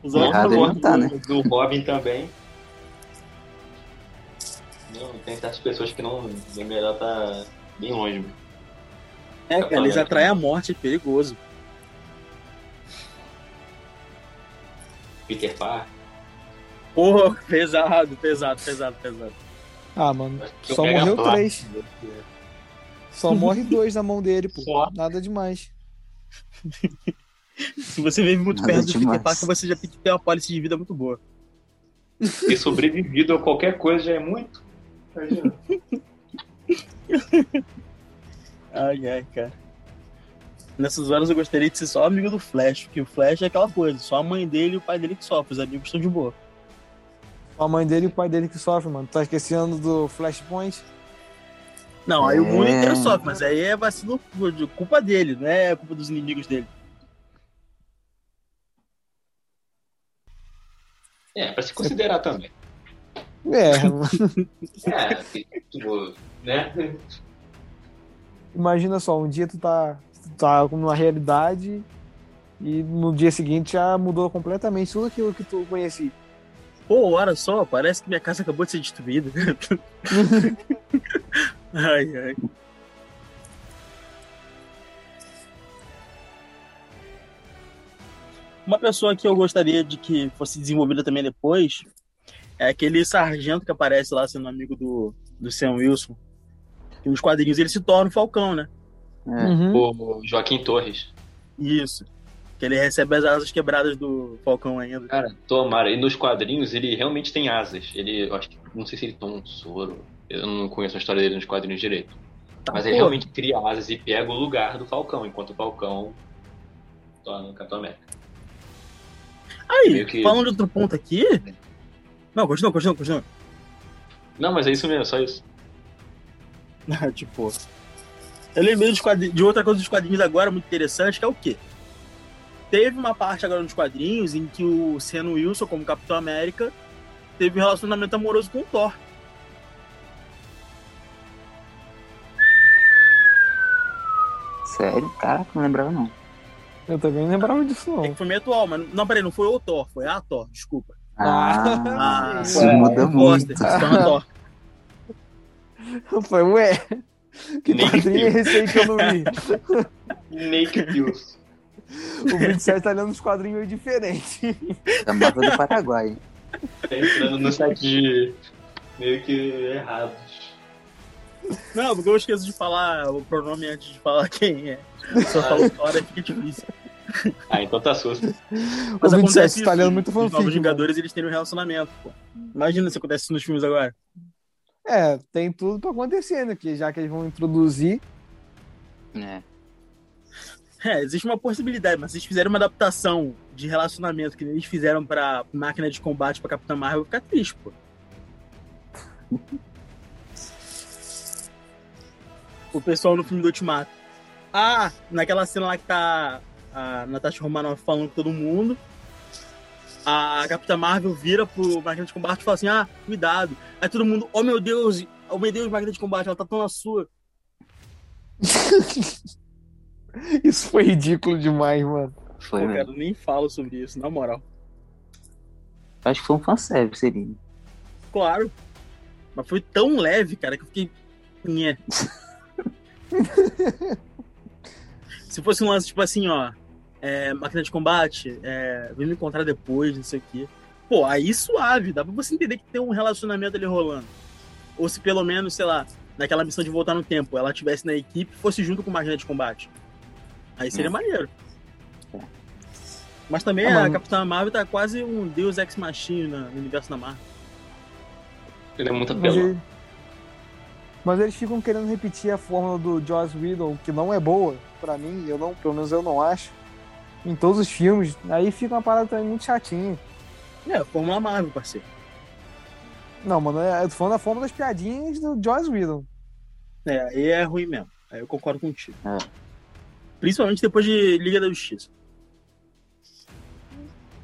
Os outros tá, né? do Robin também. Não, tem certas pessoas que não. É melhor tá bem longe. É, cara, eles atraem a morte, é perigoso. Peter Parker. Porra, *laughs* pesado, pesado, pesado, pesado. Ah, mano, só morreu três. Só morre dois na mão dele, pô. Só. Nada demais. Se você vive muito Nada perto do Peter Parker, você já tem que ter uma pólice de vida muito boa. Ter sobrevivido a qualquer coisa já é muito. Imagina. *laughs* ai, ai, cara. Nessas horas eu gostaria de ser só amigo do Flash, porque o Flash é aquela coisa, só a mãe dele e o pai dele que sofrem, os amigos estão de boa. A mãe dele e o pai dele que sofrem, mano. Tá esquecendo do Flashpoint? Não, aí é... o mundo inteiro sofre, mas aí é vacilo de culpa dele, não é culpa dos inimigos dele. É, pra se considerar também. É. *laughs* é, tipo, né? Imagina só, um dia tu tá, tu tá numa realidade e no dia seguinte já mudou completamente tudo aquilo que tu conhecia. Pô, olha só, parece que minha casa acabou de ser destruída. *laughs* ai, ai. Uma pessoa que eu gostaria de que fosse desenvolvida também depois é aquele sargento que aparece lá sendo amigo do, do Sam Wilson. E nos quadrinhos ele se torna o Falcão, né? É. Uhum. O Joaquim Torres. Isso. Que ele recebe as asas quebradas do Falcão ainda. Cara, tomara. E nos quadrinhos ele realmente tem asas. Ele, acho que, não sei se ele toma um soro. Eu não conheço a história dele nos quadrinhos direito. Tá, Mas ele realmente cria asas e pega o lugar do Falcão, enquanto o Falcão torna o Capitão América. Aí, que... falando de outro ponto aqui, não, continua, continua, continua. Não, mas é isso mesmo, só isso. *laughs* tipo. Eu lembrei de outra coisa dos quadrinhos agora, muito interessante, que é o quê? Teve uma parte agora nos quadrinhos em que o Sam Wilson, como Capitão América, teve um relacionamento amoroso com o Thor. Sério? Cara, não lembrava não. Eu também não lembrava disso não. É que foi meio atual, mas não, peraí, não foi o Thor, foi a Thor, desculpa. Ah, ah isso muda muito. Foi, ué. Que quadrinho é esse aí que eu não vi? Naked Deus. *laughs* O 27 tá olhando uns quadrinhos diferentes. Da mata do Paraguai. Tá entrando no site de meio que errados. Não, porque eu esqueço de falar o pronome antes de falar quem é. Só falo fora, fica difícil. Ah, então tá susto. Mas o 27 tá lendo muito fanfic. Os novos Vingadores, eles têm um relacionamento, pô. Imagina se acontece isso nos filmes agora. É, tem tudo pra acontecer, né? Que já que eles vão introduzir. É. É, existe uma possibilidade, mas se eles fizerem uma adaptação de relacionamento que eles fizeram pra máquina de combate pra Capitã Marvel, eu vou ficar triste, pô. *laughs* o pessoal no filme do Ultimato. Ah, naquela cena lá que tá a Natasha Romanoff falando com todo mundo. A Capitã Marvel vira pro máquina de combate e fala assim: Ah, cuidado. Aí todo mundo, oh meu Deus, oh meu Deus, máquina de combate, ela tá tão na sua. *laughs* *laughs* isso foi ridículo demais, mano. Foi, Pô, cara, eu nem falo sobre isso, na moral. Acho que foi um fanservice, seria. Claro. Mas foi tão leve, cara, que eu fiquei. *laughs* Se fosse um lance tipo assim, ó, é, máquina de combate, é, vem me encontrar depois, não sei o quê. Pô, aí suave, dá pra você entender que tem um relacionamento ali rolando. Ou se pelo menos, sei lá, naquela missão de voltar no tempo, ela tivesse na equipe fosse junto com máquina de combate. Aí seria é. maneiro. É. Mas também ah, a Capitã Marvel tá quase um Deus Ex Machina no universo da Marvel. Ele é muito apelão. Mas eles ficam querendo repetir a fórmula do Joss Whedon, que não é boa, para mim, eu não, pelo menos eu não acho. Em todos os filmes, aí fica uma parada também muito chatinha. É, Fórmula Marvel, parceiro. Não, mano, é, eu tô falando da fórmula das piadinhas do Joss Whedon. É, aí é ruim mesmo. Aí eu concordo contigo. É. Principalmente depois de Liga da Justiça.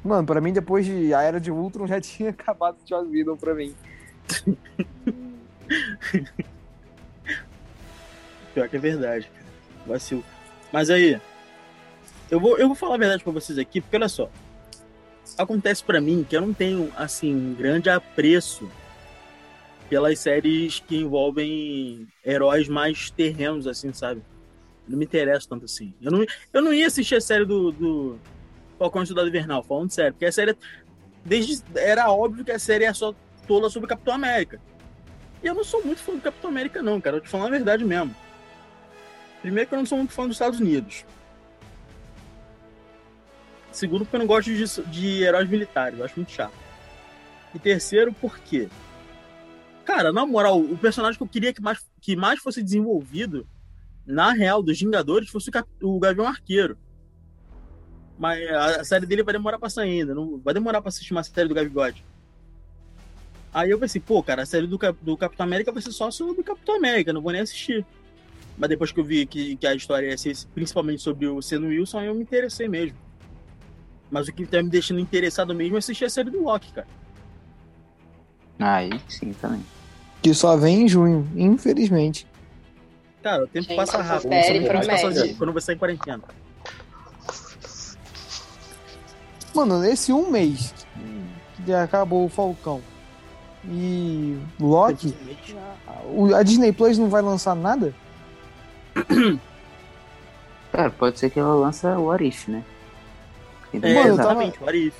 Mano, pra mim, depois de A Era de Ultron, já *laughs* tinha acabado o Joss Whedon pra mim. *laughs* Pior que é verdade, cara. Vacilo. Mas aí, eu vou, eu vou falar a verdade pra vocês aqui, porque olha só. Acontece para mim que eu não tenho, assim, um grande apreço pelas séries que envolvem heróis mais terrenos, assim, sabe? Não me interessa tanto assim. Eu não, eu não ia assistir a série do, do Falcão Estudado Invernal, falando sério, porque a série. Desde, era óbvio que a série é só toda sobre Capitão América. E eu não sou muito fã do Capitão América, não, cara. Eu te falando a verdade mesmo. Primeiro, que eu não sou muito fã dos Estados Unidos. Segundo, porque eu não gosto de, de heróis militares. Eu acho muito chato. E terceiro, porque. Cara, na moral, o personagem que eu queria que mais, que mais fosse desenvolvido, na real, dos Vingadores, fosse o, Cap, o Gavião Arqueiro. Mas a série dele vai demorar pra sair ainda. Não, vai demorar pra assistir uma série do Gavigode. Aí eu pensei, pô, cara, a série do, do Capitão América vai ser só sobre o Capitão América, não vou nem assistir. Mas depois que eu vi que, que a história ia ser principalmente sobre o Sam Wilson, aí eu me interessei mesmo. Mas o que tá me deixando interessado mesmo é assistir a série do Loki, cara. Aí sim, também. Que só vem em junho, infelizmente. Cara, o tempo Gente, passa rápido. Você não pode promete. passar quando você tá em quarentena. Mano, nesse um mês que já acabou o Falcão e Loki, a Disney Plus não vai lançar nada? Cara, pode ser que ela lança o Arif, né? Que É, Mano, tava- exatamente, o Arif.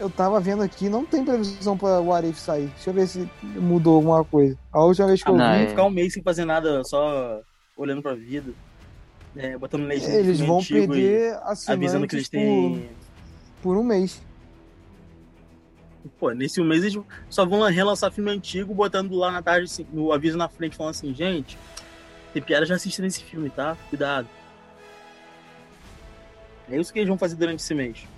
Eu tava vendo aqui, não tem previsão pra o Arif sair. Deixa eu ver se mudou alguma coisa. A última vez que eu Ah, não, vi, é. Ficar um mês sem fazer nada, só olhando pra vida. É, botando legenda de eles vão perder avisando que eles assinantes por, têm. por um mês. Pô, nesse um mês eles só vão relançar filme antigo, botando lá na tarde, assim, no aviso na frente, falando assim, gente, tem piada já assistindo esse filme, tá? Cuidado. É isso que eles vão fazer durante esse mês.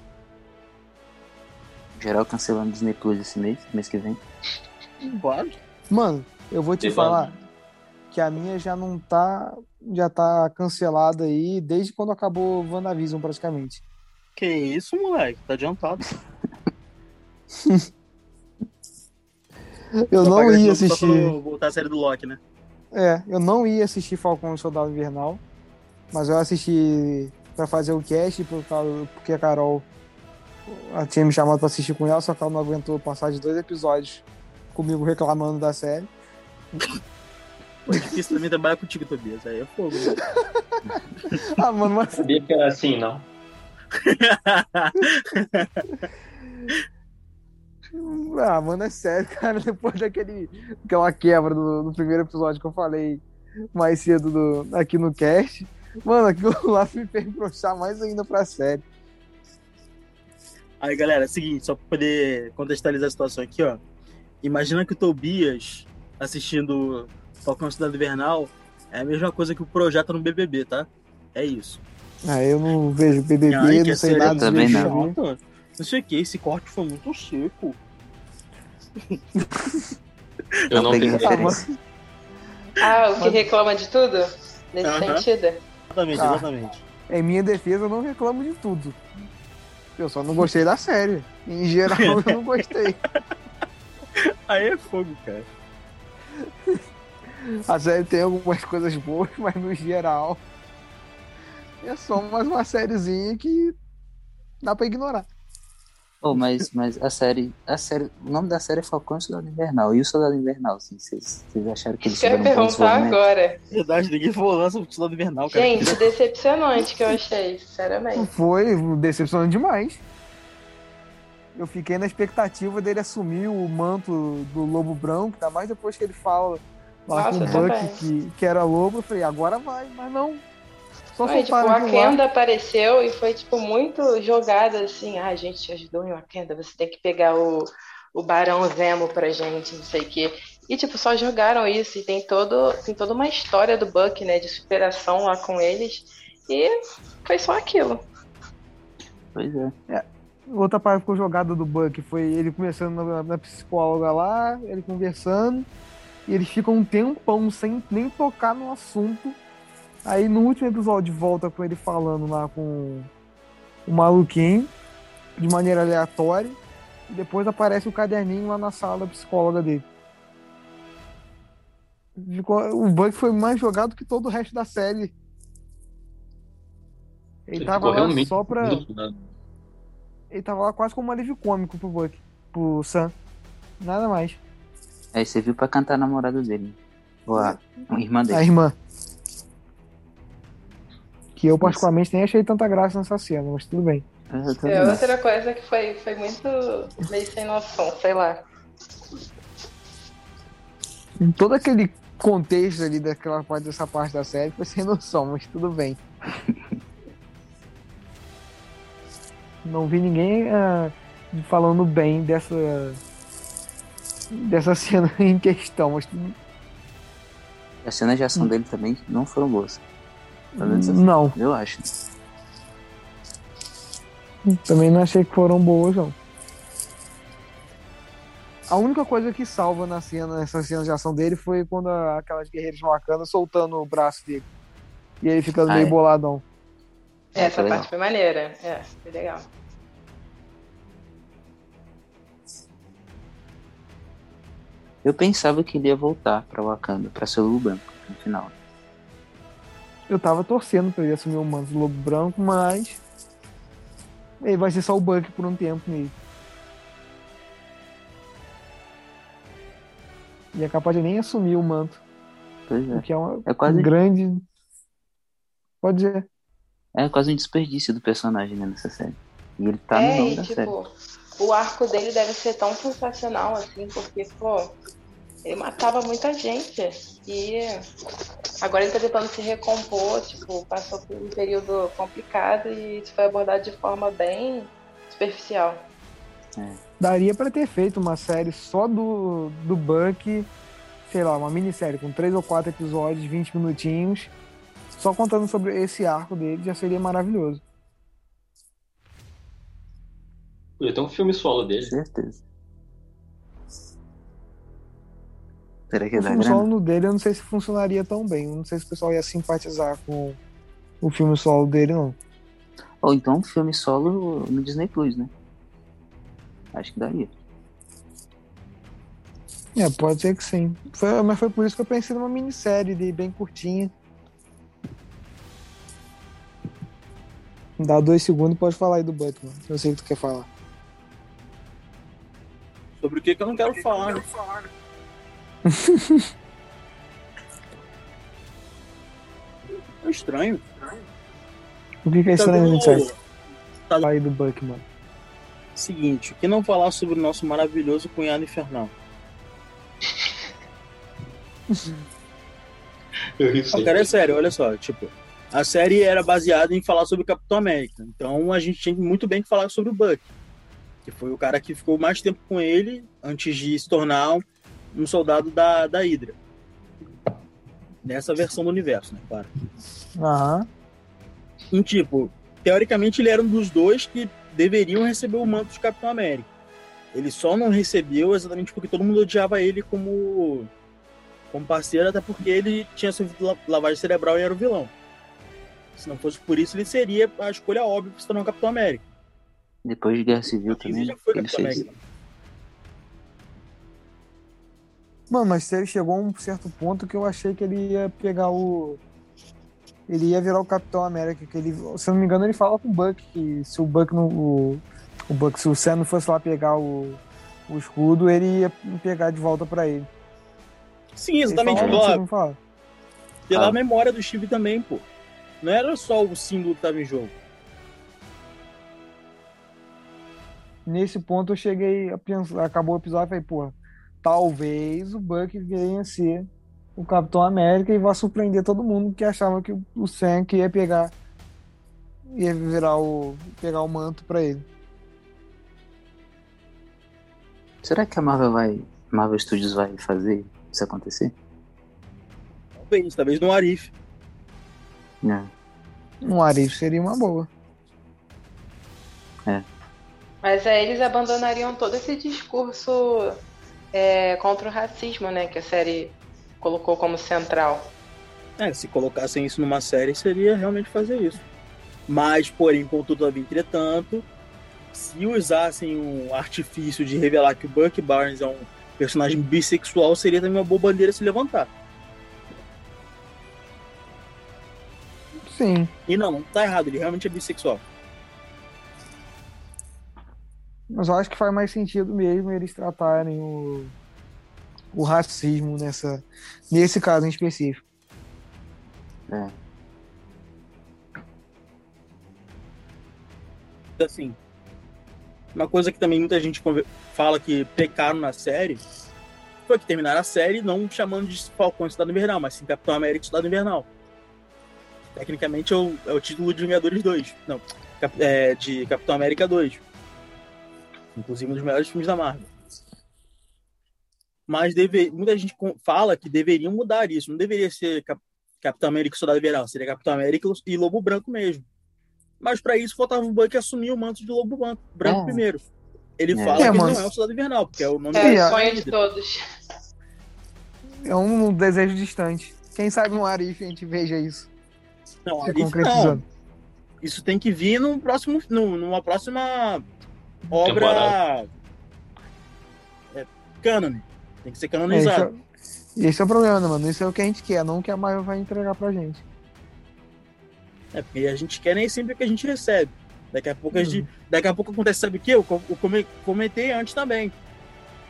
Geral cancelando Disney Plus esse mês, mês que vem. Claro. Mano, eu vou te falar que a minha já não tá. Já tá cancelada aí desde quando acabou o WandaVision, praticamente. Que isso, moleque? Tá adiantado. Eu Só não ia assistir. voltar a série do Loki, né? É, eu não ia assistir Falcão e Soldado Invernal, mas eu assisti pra fazer o cast por causa, porque a Carol ela tinha me chamado pra assistir com ela, só que ela não aguentou passar de dois episódios comigo reclamando da série. É difícil também trabalhar contigo, Tobias. Aí é fogo. né? *laughs* Ah, mano, mas Sabia que era assim, não? *laughs* Ah, mano, é sério, cara. Depois daquele, aquela quebra do, do primeiro episódio que eu falei mais cedo do- aqui no cast, mano, aquilo *laughs* lá me fez broxar mais ainda pra série. Aí, galera, é o seguinte, só pra poder contextualizar a situação aqui, ó. Imagina que o Tobias assistindo Falcão Cidade Invernal é a mesma coisa que o projeto no BBB, tá? É isso. Ah, eu não vejo BBB, Ai, que não sei nada é de Também BBB. não. Não sei o que, esse corte foi muito seco. Eu não peguei peguei. Ah, referência. Ah, o que reclama de tudo? Nesse Aham. sentido? Exatamente, Ah. exatamente. em minha defesa, eu não reclamo de tudo. Eu só não gostei da série. Em geral, eu não gostei. Aí é fogo, cara. A série tem algumas coisas boas, mas no geral é só mais uma sériezinha que dá pra ignorar. Oh, mas, mas a série, a série. O nome da série é Falcão e o Soldado Invernal. E o Soldado Invernal, assim, vocês, vocês acharam que eles Isso que eu ia tiveram um bom perguntar agora. Verdade, ninguém falou lança o Cidade Invernal, cara. Gente, decepcionante que eu achei, sinceramente. Foi decepcionante demais. Eu fiquei na expectativa dele assumir o manto do Lobo Branco, ainda mais depois que ele fala lá Nossa, com o Buck que, que era lobo. Eu falei, agora vai, mas não. Só Foi, tipo, lá. Wakanda apareceu e foi, tipo, muito jogada assim. Ah, a gente te ajudou em Wakanda, você tem que pegar o, o Barão Zemo pra gente, não sei o quê. E, tipo, só jogaram isso. E tem, todo, tem toda uma história do Buck, né, de superação lá com eles. E foi só aquilo. Pois é. Outra parte ficou jogada do Buck foi ele conversando na, na psicóloga lá, ele conversando, e eles ficam um tempão sem nem tocar no assunto. Aí no último episódio volta com ele falando lá com o maluquinho, de maneira aleatória, e depois aparece o caderninho lá na sala psicóloga dele. O Buck foi mais jogado que todo o resto da série. Ele Ele tava lá só pra. Ele tava lá quase como um alívio cômico pro Buck, pro Sam. Nada mais. Aí você viu pra cantar a namorada dele. Ou a, a irmã dele. A irmã. Que eu particularmente nem achei tanta graça nessa cena, mas tudo bem. Eu também. É outra coisa que foi, foi muito meio sem noção, sei lá. Em todo aquele contexto ali daquela parte dessa parte da série foi sem noção, mas tudo bem. *laughs* Não vi ninguém ah, falando bem dessa dessa cena *laughs* em questão, mas tudo- As cenas de ação dele também não foram boas. Assim, não, eu acho. também não achei que foram boas não. A única coisa que salva na cena, nessa cena de ação dele foi quando a, aquelas guerreiras Wakanda soltando o braço dele. E ele ficando ah, meio é. boladão. Essa parte foi maneira. É, foi legal. Eu pensava que ele ia voltar pra Wakanda, pra ser o no final. Eu tava torcendo pra ele assumir o manto do Lobo Branco, mas. Ele vai ser só o Buck por um tempo mesmo. E é capaz de nem assumir o manto. Pois é. O que é uma é quase... grande. Pode dizer. É quase um desperdício do personagem né, nessa série. E ele tá é, no nome da tipo, série o arco dele deve ser tão sensacional assim, porque, pô, ele matava muita gente. E agora ele tá tentando se recompor, tipo, passou por um período complicado e isso foi abordado de forma bem superficial. É. Daria para ter feito uma série só do, do Buck, sei lá, uma minissérie com três ou quatro episódios, 20 minutinhos, só contando sobre esse arco dele, já seria maravilhoso. Podia ter um filme solo dele. Certeza. Será que o filme solo dele eu não sei se funcionaria tão bem. Eu não sei se o pessoal ia simpatizar com o filme solo dele, não. Ou então um filme solo no Disney Plus, né? Acho que daria. É, pode ser que sim. Foi, mas foi por isso que eu pensei numa minissérie de bem curtinha. Dá dois segundos pode falar aí do Batman. Eu sei o que tu quer falar. Sobre o que, que eu não quero falar. Né? É estranho. O que, que é estranho, tá do... tá... aí do Buckman? Seguinte, que não falar sobre o nosso maravilhoso cunhado infernal? Eu cara, é sério, olha só, tipo, a série era baseada em falar sobre o Capitão América. Então a gente tinha muito bem que falar sobre o Buck que foi o cara que ficou mais tempo com ele antes de se tornar um soldado da, da Hydra. Nessa versão do universo, né, claro. Aham. Em tipo, teoricamente ele era um dos dois que deveriam receber o manto de Capitão América. Ele só não recebeu exatamente porque todo mundo odiava ele como, como parceiro, até porque ele tinha sofrido lavagem cerebral e era o vilão. Se não fosse por isso, ele seria a escolha óbvia para se tornar o Capitão América. Depois de Guerra Civil também. Ele fez... Mano, mas ele chegou a um certo ponto que eu achei que ele ia pegar o. Ele ia virar o Capitão América. Que ele, se eu não me engano, ele fala com o Buck que se o Buck não. O, o Buck, se o Sam não fosse lá pegar o, o escudo, ele ia pegar de volta para ele. Sim, exatamente. Fala, Pela ah. memória do Steve também, pô. Não era só o símbolo que tava em jogo. nesse ponto eu cheguei a pensar, acabou o episódio e falei, pô, talvez o Buck venha a ser o Capitão América e vá surpreender todo mundo que achava que o Sam ia pegar ia virar o pegar o manto para ele. Será que a Marvel vai Marvel Studios vai fazer isso acontecer? Talvez, talvez no Arif. É. Um Arif seria uma boa. É. Mas aí eles abandonariam todo esse discurso é, contra o racismo, né? Que a série colocou como central. É, se colocassem isso numa série, seria realmente fazer isso. Mas, porém, contudo, entretanto, se usassem um artifício de revelar que o Buck Barnes é um personagem bissexual, seria também uma boa bandeira se levantar. Sim. E não, não tá errado, ele realmente é bissexual. Mas eu acho que faz mais sentido mesmo eles tratarem o, o racismo nessa, nesse caso em específico. É. Assim, uma coisa que também muita gente fala que pecaram na série foi que terminaram a série não chamando de Falcão Estado Invernal, mas sim Capitão América Estado Invernal. Tecnicamente é o, é o título de Vingadores 2. Não, é, de Capitão América 2 inclusive um dos melhores filmes da Marvel. Mas deve, muita gente fala que deveriam mudar isso. Não deveria ser Cap, Capitão América e Soldado Invernal, seria Capitão América e Lobo Branco mesmo. Mas para isso faltava o Buck assumir o manto de Lobo Branco, branco é. primeiro. ele é. fala é, que não é o Soldado Invernal, porque é o nome é, É o sonho de todos. É um desejo distante. Quem sabe no Arif a gente veja isso. Não, Arif não. Isso tem que vir no próximo, no, numa próxima obra é, canon. Tem que ser canonizado. É, esse, é, esse é o problema, né, mano. Isso é o que a gente quer, não o que a Marvel vai entregar pra gente. É, porque a gente quer nem sempre o que a gente recebe. Daqui a pouco, uhum. a gente, daqui a pouco acontece, sabe o que? Eu, eu comentei antes também.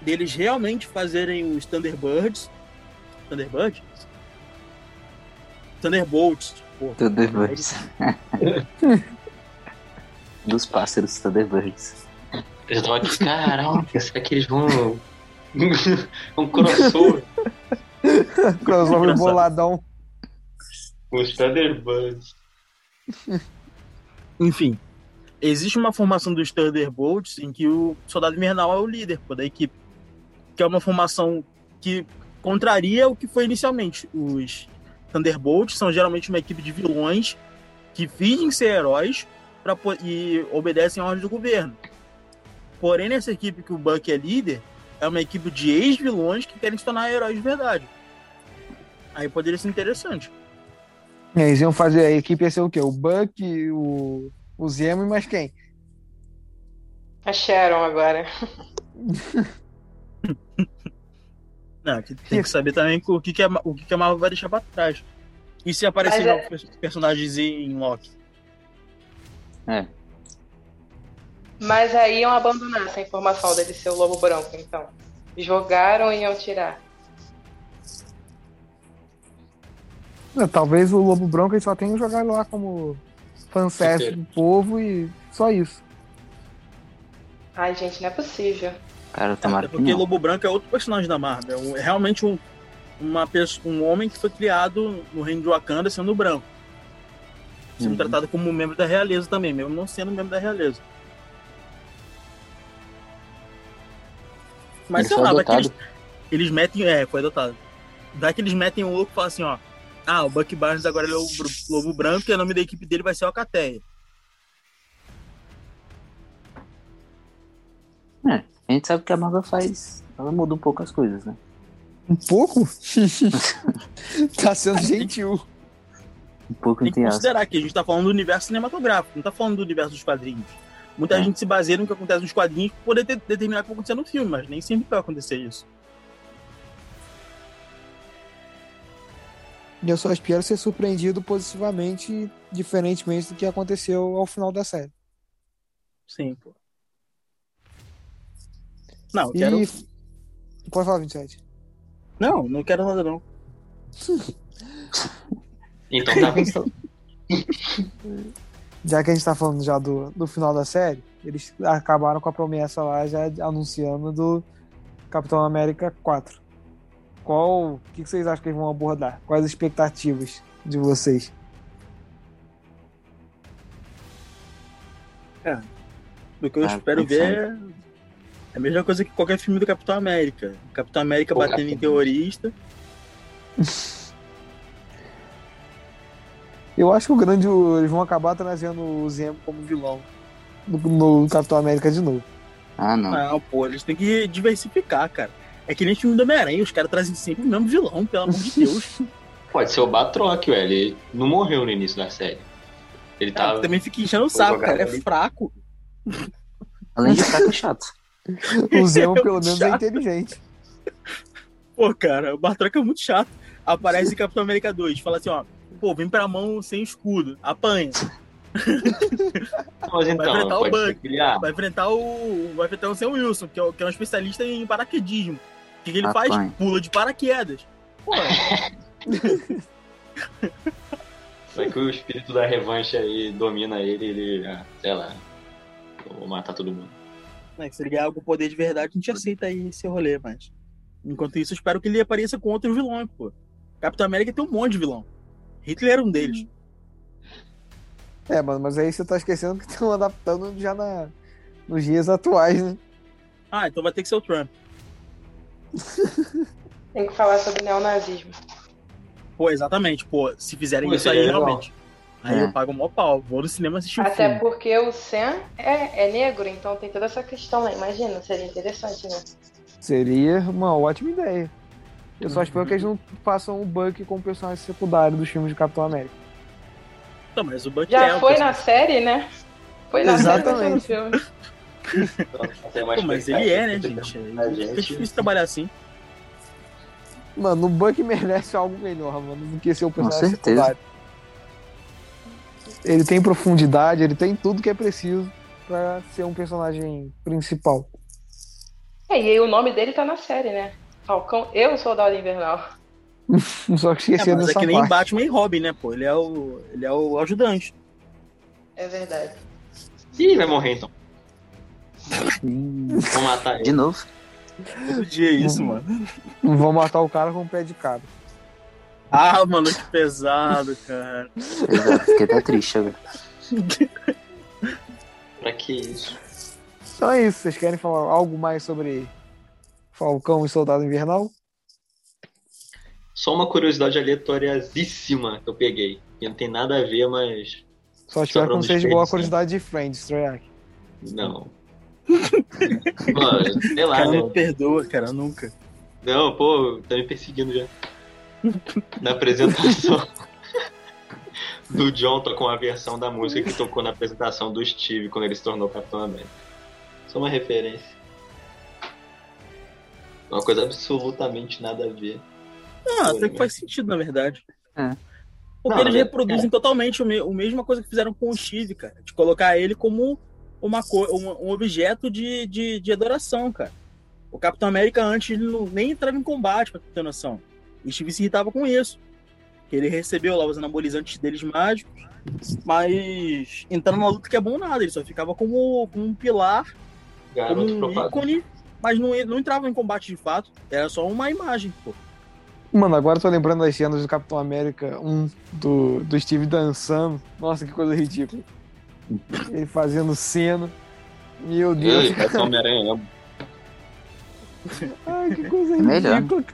Deles realmente fazerem os Thunderbirds. Thunderbirds? Thunderbolts. Tipo, Thunderbirds. *laughs* Dos pássaros Thunderbirds. Eu tava aqui, caraca, será que eles vão. um crossover? *laughs* crossover boladão. Os Thunderbirds. Enfim, existe uma formação dos Thunderbolts em que o Soldado Invernal é o líder pô, da equipe. Que é uma formação que contraria o que foi inicialmente. Os Thunderbolts são geralmente uma equipe de vilões que fingem ser heróis pra, e obedecem a ordens do governo. Porém, nessa equipe que o Buck é líder, é uma equipe de ex-vilões que querem se tornar heróis de verdade. Aí poderia ser interessante. Eles iam fazer a equipe ia ser o quê? O Buck, o o Zemo e mais quem? A Sharon agora. *laughs* Não, tem que saber também o que, que, a, o que, que a Marvel vai deixar pra trás. E se aparecer é... personagens em Loki? É. Mas aí iam abandonar essa informação dele ser o lobo branco, então. Jogaram e iam tirar. Talvez o lobo branco ele só tenha jogado lá como fanservice do povo e só isso. Ai, gente, não é possível. Cara, tomara é porque Lobo Branco é outro personagem da Marvel. É realmente um, uma pessoa, um homem que foi criado no reino de Wakanda sendo branco. Sendo uhum. tratado como um membro da realeza também, mesmo não sendo membro da realeza. Mas sei lá, vai que eles, eles metem. É, foi adotado. Vai que eles metem o louco e falam assim, ó. Ah, o Buck Barnes agora é o Lobo Branco e o nome da equipe dele vai ser o Alcateia. É, a gente sabe que a Marvel faz. Ela muda um pouco as coisas, né? Um pouco? *laughs* tá sendo gentil. Um pouco Tem que considerar que a gente tá falando do universo cinematográfico, não tá falando do universo dos quadrinhos. Muita é. gente se baseia no que acontece nos quadrinhos para poder determinar o que vai acontecer no filme, mas nem sempre vai acontecer isso. E eu só espero ser surpreendido positivamente, diferentemente do que aconteceu ao final da série. Sim, pô. Não, eu quero. Pode falar, 27. Não, não quero nada, não. então tá. *laughs* Já que a gente tá falando já do, do final da série, eles acabaram com a promessa lá, já anunciando do Capitão América 4. Qual. O que vocês acham que eles vão abordar? Quais as expectativas de vocês? É. O que eu ah, espero ver é a mesma coisa que qualquer filme do Capitão América. Capitão América Pô, batendo Capitão. em terrorista. *laughs* Eu acho que o grande. Eles vão acabar trazendo o Zemo como vilão no, no Capitão América de novo. Ah, não. Não, pô, eles têm que diversificar, cara. É que nem filme do Homem-Aranha, os caras trazem sempre o mesmo vilão, pelo amor de *laughs* Deus. Pode ser o Batroc, velho. Ele não morreu no início da série. Ele tá. também fica enchendo o saco, cara. Ele é fraco. Além de fraco, é chato. O Zemo, *laughs* pelo menos, é inteligente. Pô, cara, o Batroc é muito chato. Aparece em Capitão América 2, fala assim, ó. Pô, vem pra mão sem escudo, apanha. Mas então, vai enfrentar o Buck, vai enfrentar o. Vai enfrentar o Sam Wilson, que é, que é um especialista em paraquedismo. O que, que ele faz? Pula de paraquedas. Pô. *laughs* Só que o espírito da revanche aí domina ele, ele, ah, sei lá, vou matar todo mundo. É, se ele ganhar algum poder de verdade, a gente aceita aí esse rolê, mas. Enquanto isso, eu espero que ele apareça com outros vilões, pô. Capitão América tem um monte de vilão. Hitler era um deles. É, mano, mas aí você tá esquecendo que estão adaptando já na, nos dias atuais, né? Ah, então vai ter que ser o Trump. *laughs* Tem que falar sobre neonazismo. Pô, exatamente. Pô, se fizerem Pô, isso aí, realmente. Aí é. eu pago mó pau, vou no cinema assistir o Até filme. porque o Sam é, é negro, então tem toda essa questão lá. Imagina, seria interessante, né? Seria uma ótima ideia. Eu só espero que eles não façam o Buck como personagem secundário dos filmes de Capitão América. Não, mas o Buck Já é foi na série, né? Foi na Exatamente. série. Pô, mas ele é, né, gente? É difícil trabalhar assim. Mano, o Buck merece algo melhor, mano, do que ser o personagem certeza. secundário. Ele tem profundidade, ele tem tudo que é preciso pra ser um personagem principal. É, e aí o nome dele tá na série, né? Falcão e o Soldado Invernal. *laughs* Só que É, esqueci mas é dessa que nem parte. Batman e Robin, né, pô? Ele é o, ele é o ajudante. É verdade. Ih, vai morrer então. Vou matar ele. De novo. Todo dia é isso, mano. Não vão matar o cara com o pé de cara. Ah, mano, que pesado, cara. Exato, fiquei até triste agora. Pra que isso? Então é isso, vocês querem falar algo mais sobre Falcão e Soldado Invernal? Só uma curiosidade aleatoriazíssima que eu peguei. Que não tem nada a ver, mas. Só espero que não seja igual a curiosidade de Friends, Troiak. Não. *laughs* Mano, sei O lá, cara né? não perdoa, cara, nunca. Não, pô, tá me perseguindo já. Na apresentação *laughs* do John tocou uma versão da música que tocou na apresentação do Steve quando ele se tornou Capitão América. Só uma referência. Uma coisa absolutamente nada a ver. Ah, até que faz sentido, na verdade. É. Porque Não, eles é- reproduzem totalmente o me- a mesma coisa que fizeram com o Steve, cara. De colocar ele como uma co um, um objeto de, de, de adoração, cara. O Capitão América antes ele não, nem entrava em combate, pra ter noção. E o Steve se irritava com isso. Que ele recebeu lá os anabolizantes deles mágicos, mas entrando numa luta que é bom nada, ele só ficava como, como um pilar, como Garoto um propaganda. ícone, mas não, não entrava em combate de fato. Era só uma imagem, pô. Mano, agora eu tô lembrando das cenas do Capitão América 1 do, do Steve dançando. Nossa, que coisa ridícula. Ele fazendo cena. Meu Deus. Ei, Capitão Homem-Aranha. *laughs* Ai, que coisa É melhor. ridícula.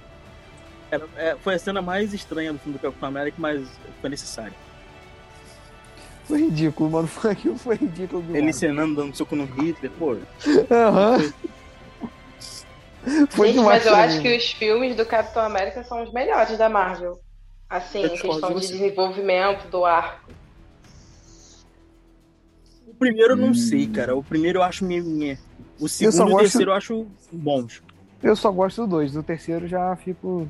Era- é, foi a cena mais estranha do filme do Capitão América, mas foi necessário. Foi ridículo, mano. *laughs* Foi aquilo foi ridículo. do Ele nada. encenando, dando soco no Hitler, pô. Aham. *laughs* Foi Gente, mas eu acho que os filmes do Capitão América são os melhores da Marvel. Assim, em questão de você. desenvolvimento do arco. O primeiro eu não Hum. sei, cara. O primeiro eu acho meio. nhé. O só segundo e o gosto- terceiro eu acho bons. Eu só gosto do dois. Do terceiro já fico.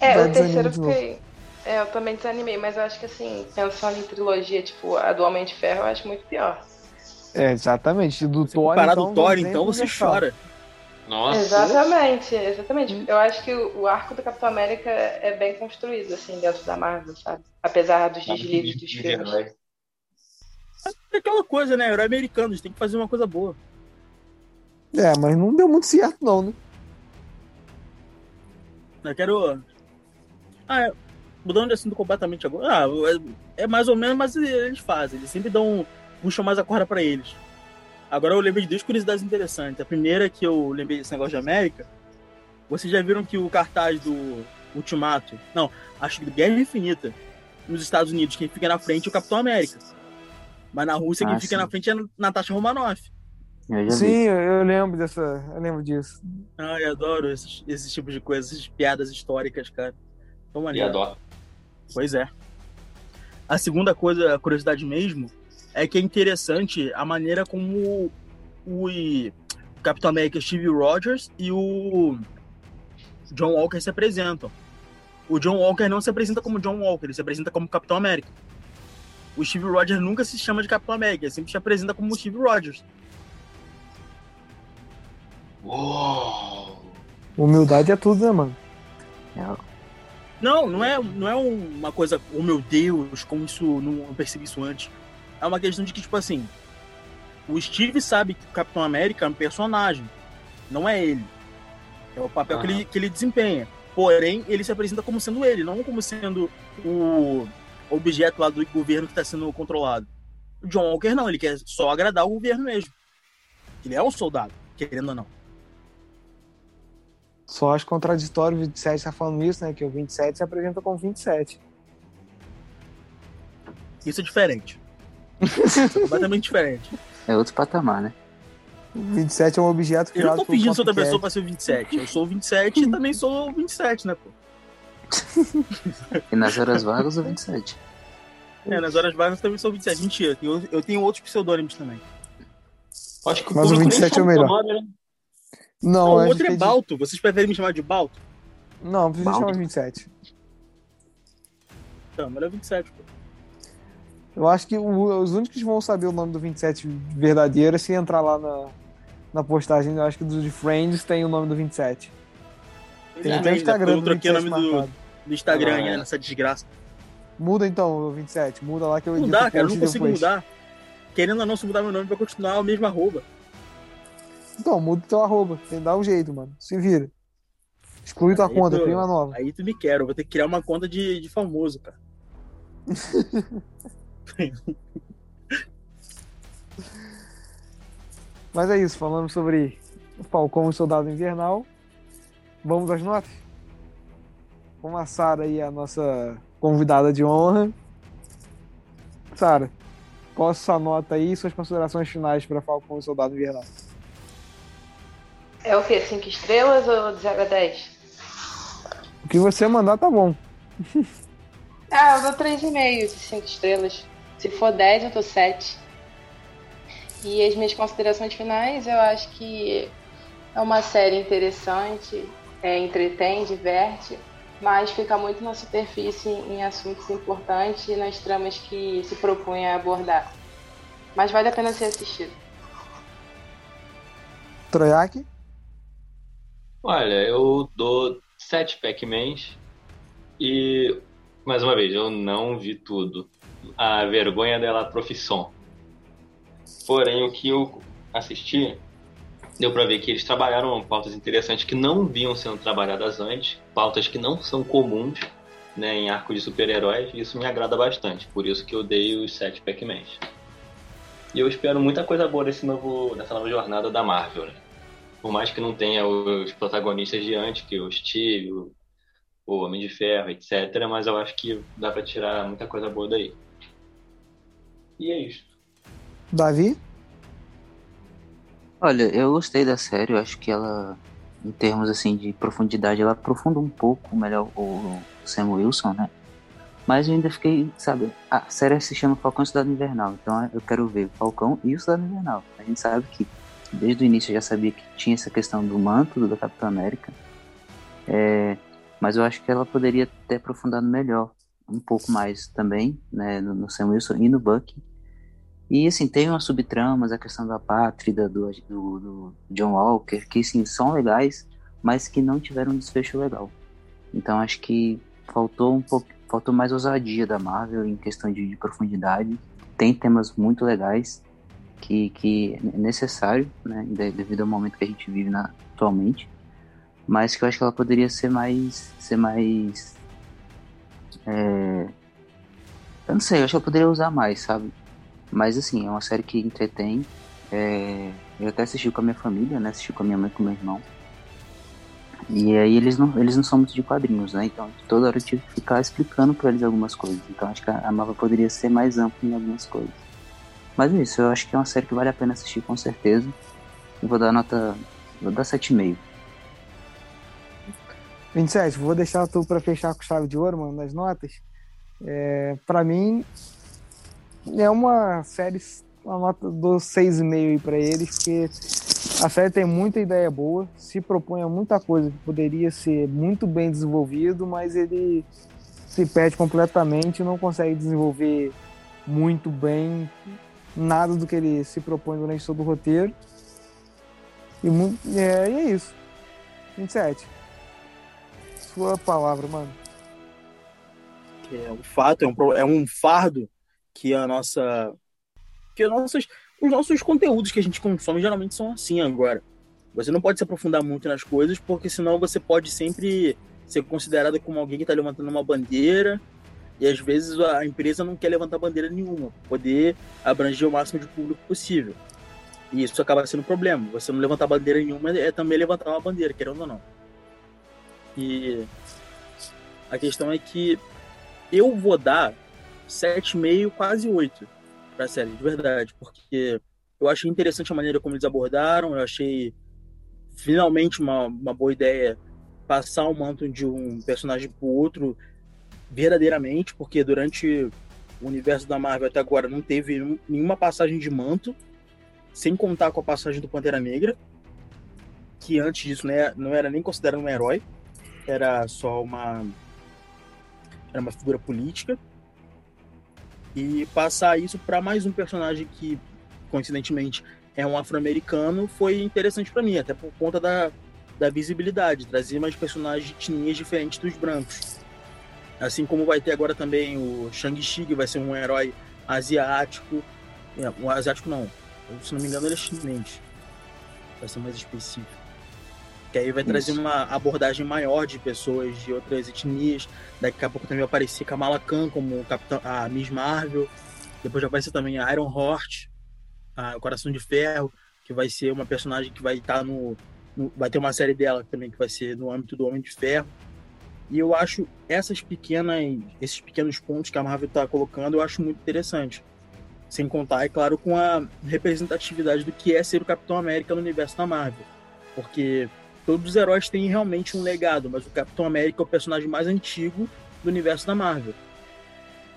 É, o terceiro fiquei. É, eu também desanimei, mas eu acho que assim, pensando em trilogia, tipo, a do Homem de Ferro, eu acho muito pior. É, exatamente. Do Se Thor. comparar então, do Thor, então você conversar. chora. Nossa. Exatamente, exatamente. Eu acho que o o arco do Capitão América é bem construído, assim, dentro da Marvel, sabe? Apesar dos deslizes dos filmes. É aquela coisa, né? Herói americano, a gente tem que fazer uma coisa boa. É, mas não deu muito certo, não, né? Eu quero. Ah, é... mudando de assunto completamente agora. Ah, é, é mais ou menos, mas eles fazem. Eles sempre dão. puxam mais a corda pra eles. Agora eu lembrei de duas curiosidades interessantes. A primeira é que eu lembrei desse negócio de América. Vocês já viram que o cartaz do Ultimato. Não, acho que do Guerra Infinita. Nos Estados Unidos, quem fica na frente é o Capitão América. Mas na Rússia, quem Ah, fica sim. na frente é Natasha Romanoff. Eu Sim, eu, lembro dessa. Eu lembro disso. Ai, eu adoro esses, esses tipos de coisas, essas piadas históricas, cara. Tão E maneiro. adoro. Pois é. A segunda coisa, a curiosidade mesmo, é que é interessante a maneira como o Capitão América Steve Rogers e o John Walker se apresentam. O John Walker não se apresenta como John Walker, ele se apresenta como Capitão América. O Steve Rogers nunca se chama de Capitão América, ele sempre se apresenta como Steve Rogers. Uou! Humildade é tudo, né, mano? Não, não é, não é uma coisa, oh meu Deus, como isso, não eu percebi isso antes. É uma questão de que, tipo assim, o Steve sabe que o Capitão América é um personagem, não é ele. É o papel que, ele, que ele desempenha. Porém, ele se apresenta como sendo ele, não como sendo o objeto lá do governo que está sendo controlado. O John Walker não, ele quer só agradar o governo mesmo. Ele é um soldado, querendo ou não. Só acho contraditório o 27 tá falando isso, né? Que o 27 se apresenta como 27. Isso é diferente. É *laughs* completamente diferente. É outro patamar, né? O 27 é um objeto Eu não tô fingindo ser outra pessoa pra ser o 27. Eu sou o 27 e *laughs* também sou o 27, né, pô? E nas horas vagas, o 27. É, nas horas vagas também sou o 27. Mentira, eu, eu tenho outros pseudônimos também. Acho que o Mas o público nem 27 é o melhor. né? Não, Não, o outro que é de- Balto. Vocês preferem me chamar de Balto? Não, não precisa Baldo. chamar de 27. Então, melhor 27, pô. Eu acho que o- os únicos que vão saber o nome do 27 verdadeiro é se entrar lá na, na postagem. Eu acho que dos de Friends tem o nome do 27. Tem até o Instagram Eu do troquei o 27 nome do, marcado. do Instagram Ah, é. nessa desgraça. Muda então o 27. Muda lá que eu edito Mudar, cara, eu não consigo depois. mudar. Querendo ou não, se mudar meu nome, vai continuar o mesmo arroba. Então, muda o teu arroba. Tem que dar um jeito, mano. Se vira. Exclui tua Aí conta, tu- cria uma nova. Aí tu me quer, eu vou ter que criar uma conta de, de famoso, cara. *laughs* *laughs* Mas é isso, falando sobre o Falcão e o Soldado Invernal. Vamos às notas? Com a Sara aí, a nossa convidada de honra. Sara, qual a sua nota aí e suas considerações finais para Falcão e Soldado Invernal? É o quê? 5 estrelas ou de 0 a 10? O que você mandar tá bom. *laughs* Ah, eu dou 3,5 de 5 estrelas. Se for 10, eu dou 7. E as minhas considerações finais, eu acho que é uma série interessante, é, entretém, diverte, mas fica muito na superfície em assuntos importantes e nas tramas que se propõe a abordar. Mas vale a pena ser assistido. Troiak? Olha, eu dou sete Pac-Mans e, mais uma vez, eu não vi tudo. A vergonha dela profissão. Porém, o que eu assisti, deu pra ver que eles trabalharam pautas interessantes que não vinham sendo trabalhadas antes, pautas que não são comuns né, em arco de super-heróis, e isso me agrada bastante. Por isso que eu dei os sete Pac-Mans. E eu espero muita coisa boa desse novo, dessa nova jornada da Marvel. Né? Por mais que não tenha os protagonistas de antes, que o Steve, o, Homem de Ferro, etc. Mas eu acho que dá pra tirar muita coisa boa daí. E é isso. Davi? Olha, eu gostei da série, eu acho que ela, em termos assim de profundidade, ela aprofunda um pouco melhor o Sam Wilson, né? Mas eu ainda fiquei, sabe, a série se chama Falcão e Cidade Invernal, então eu quero ver o Falcão e o Cidade Invernal. A gente sabe que desde o início eu já sabia que tinha essa questão do manto do Capitão América, é, mas eu acho que ela poderia ter aprofundado melhor, um pouco mais também, né, no, no Sam Wilson e no Bucky. E assim, tem umas subtramas, a questão da pátria, do, do, do John Walker, que sim, são legais, mas que não tiveram um desfecho legal. Então acho que faltou um pouco, faltou mais ousadia da Marvel em questão de, de profundidade. Tem temas muito legais que, que é necessário, né, de- devido ao momento que a gente vive na- atualmente, mas que eu acho que ela poderia ser mais, ser mais, é, eu não sei, eu acho que eu poderia usar mais, sabe? Mas assim, é uma série que entretém. É, eu até assisti com a minha família, né? Assisti com a minha mãe e com o meu irmão. E aí eles não, eles não são muito de quadrinhos, né? Então toda hora eu tive que ficar explicando pra eles algumas coisas. Então acho que a Marvel poderia ser mais ampla em algumas coisas. Mas é isso, eu acho que é uma série que vale a pena assistir com certeza. Eu vou dar nota. Vou dar 7,5. 27, vou deixar tu pra fechar com chave de ouro, mano, nas notas. É, pra mim, é uma série, uma nota do 6,5 aí pra eles, porque a série tem muita ideia boa, se propõe a muita coisa que poderia ser muito bem desenvolvido, mas ele se perde completamente não consegue desenvolver muito bem nada do que ele se propõe durante todo o roteiro. E, é, e é isso. 27. Sua palavra, mano. é um fato, é um, é um fardo que a nossa. que as nossas, os nossos conteúdos que a gente consome geralmente são assim agora. Você não pode se aprofundar muito nas coisas, porque senão você pode sempre ser considerado como alguém que está levantando uma bandeira, e às vezes a empresa não quer levantar bandeira nenhuma, poder abranger o máximo de público possível. E isso acaba sendo um problema. Você não levantar bandeira nenhuma é também levantar uma bandeira, querendo ou não. E a questão é que eu vou dar 7,5, quase 8 para a série, de verdade, porque eu achei interessante a maneira como eles abordaram, eu achei finalmente uma, uma boa ideia passar o manto de um personagem para outro verdadeiramente, porque durante o universo da Marvel até agora não teve nenhuma passagem de manto, sem contar com a passagem do Pantera Negra, que antes disso né, não era nem considerado um herói, era só uma era uma figura política. E passar isso para mais um personagem que coincidentemente é um afro-americano foi interessante para mim até por conta da, da visibilidade trazer mais personagens de etnias diferentes dos brancos. Assim como vai ter agora também o Shang-Chi que vai ser um herói asiático. É, um asiático não se não me engano ele é chinês. Vai ser mais específico que aí vai Isso. trazer uma abordagem maior de pessoas de outras etnias. Daqui a pouco também vai aparecer Kamala Khan como Capitão, a Miss Marvel. Depois vai aparecer também a Iron Heart, a Coração de Ferro, que vai ser uma personagem que vai estar no, no, vai ter uma série dela também que vai ser no âmbito do Homem de Ferro. E eu acho essas pequenas, esses pequenos pontos que a Marvel está colocando, eu acho muito interessante. Sem contar, é claro, com a representatividade do que é ser o Capitão América no universo da Marvel. Porque todos os heróis têm realmente um legado, mas o Capitão América é o personagem mais antigo do universo da Marvel.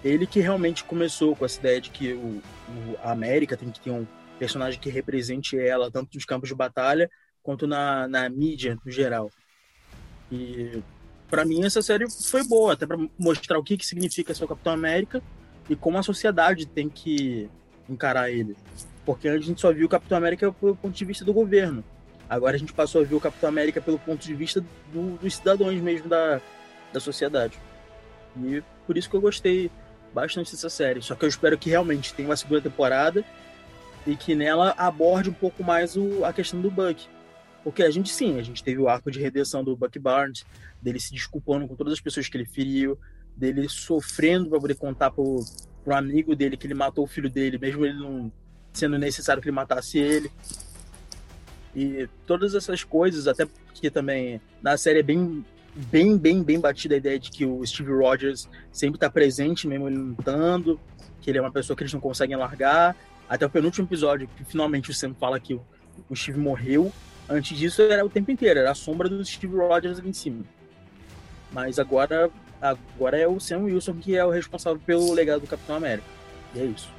Ele que realmente começou com essa ideia de que o, o, a América tem que ter um personagem que represente ela, tanto nos campos de batalha quanto na, na mídia no geral. E para mim essa série foi boa, até para mostrar o que, que significa ser o Capitão América e como a sociedade tem que encarar ele. Porque antes a gente só viu o Capitão América pelo ponto de vista do governo. Agora a gente passou a ver o Capitão América pelo ponto de vista do, dos cidadãos mesmo da, da sociedade. E por isso que eu gostei bastante dessa série. Só que eu espero que realmente tenha uma segunda temporada e que nela aborde um pouco mais o, a questão do Buck. Porque a gente sim, a gente teve o arco de redenção do Buck Barnes, dele se desculpando com todas as pessoas que ele feriu, dele sofrendo para poder contar pro, pro amigo dele que ele matou o filho dele, mesmo ele não sendo necessário que ele matasse ele. E todas essas coisas, até porque também na série é bem, bem, bem, bem batida a ideia de que o Steve Rogers sempre está presente, mesmo ele lutando, que ele é uma pessoa que eles não conseguem largar. Até o penúltimo episódio, que finalmente o Sam fala que o Steve morreu. Antes disso era o tempo inteiro, era a sombra do Steve Rogers ali em cima. Mas agora, agora é o Sam Wilson que é o responsável pelo legado do Capitão América. E é isso.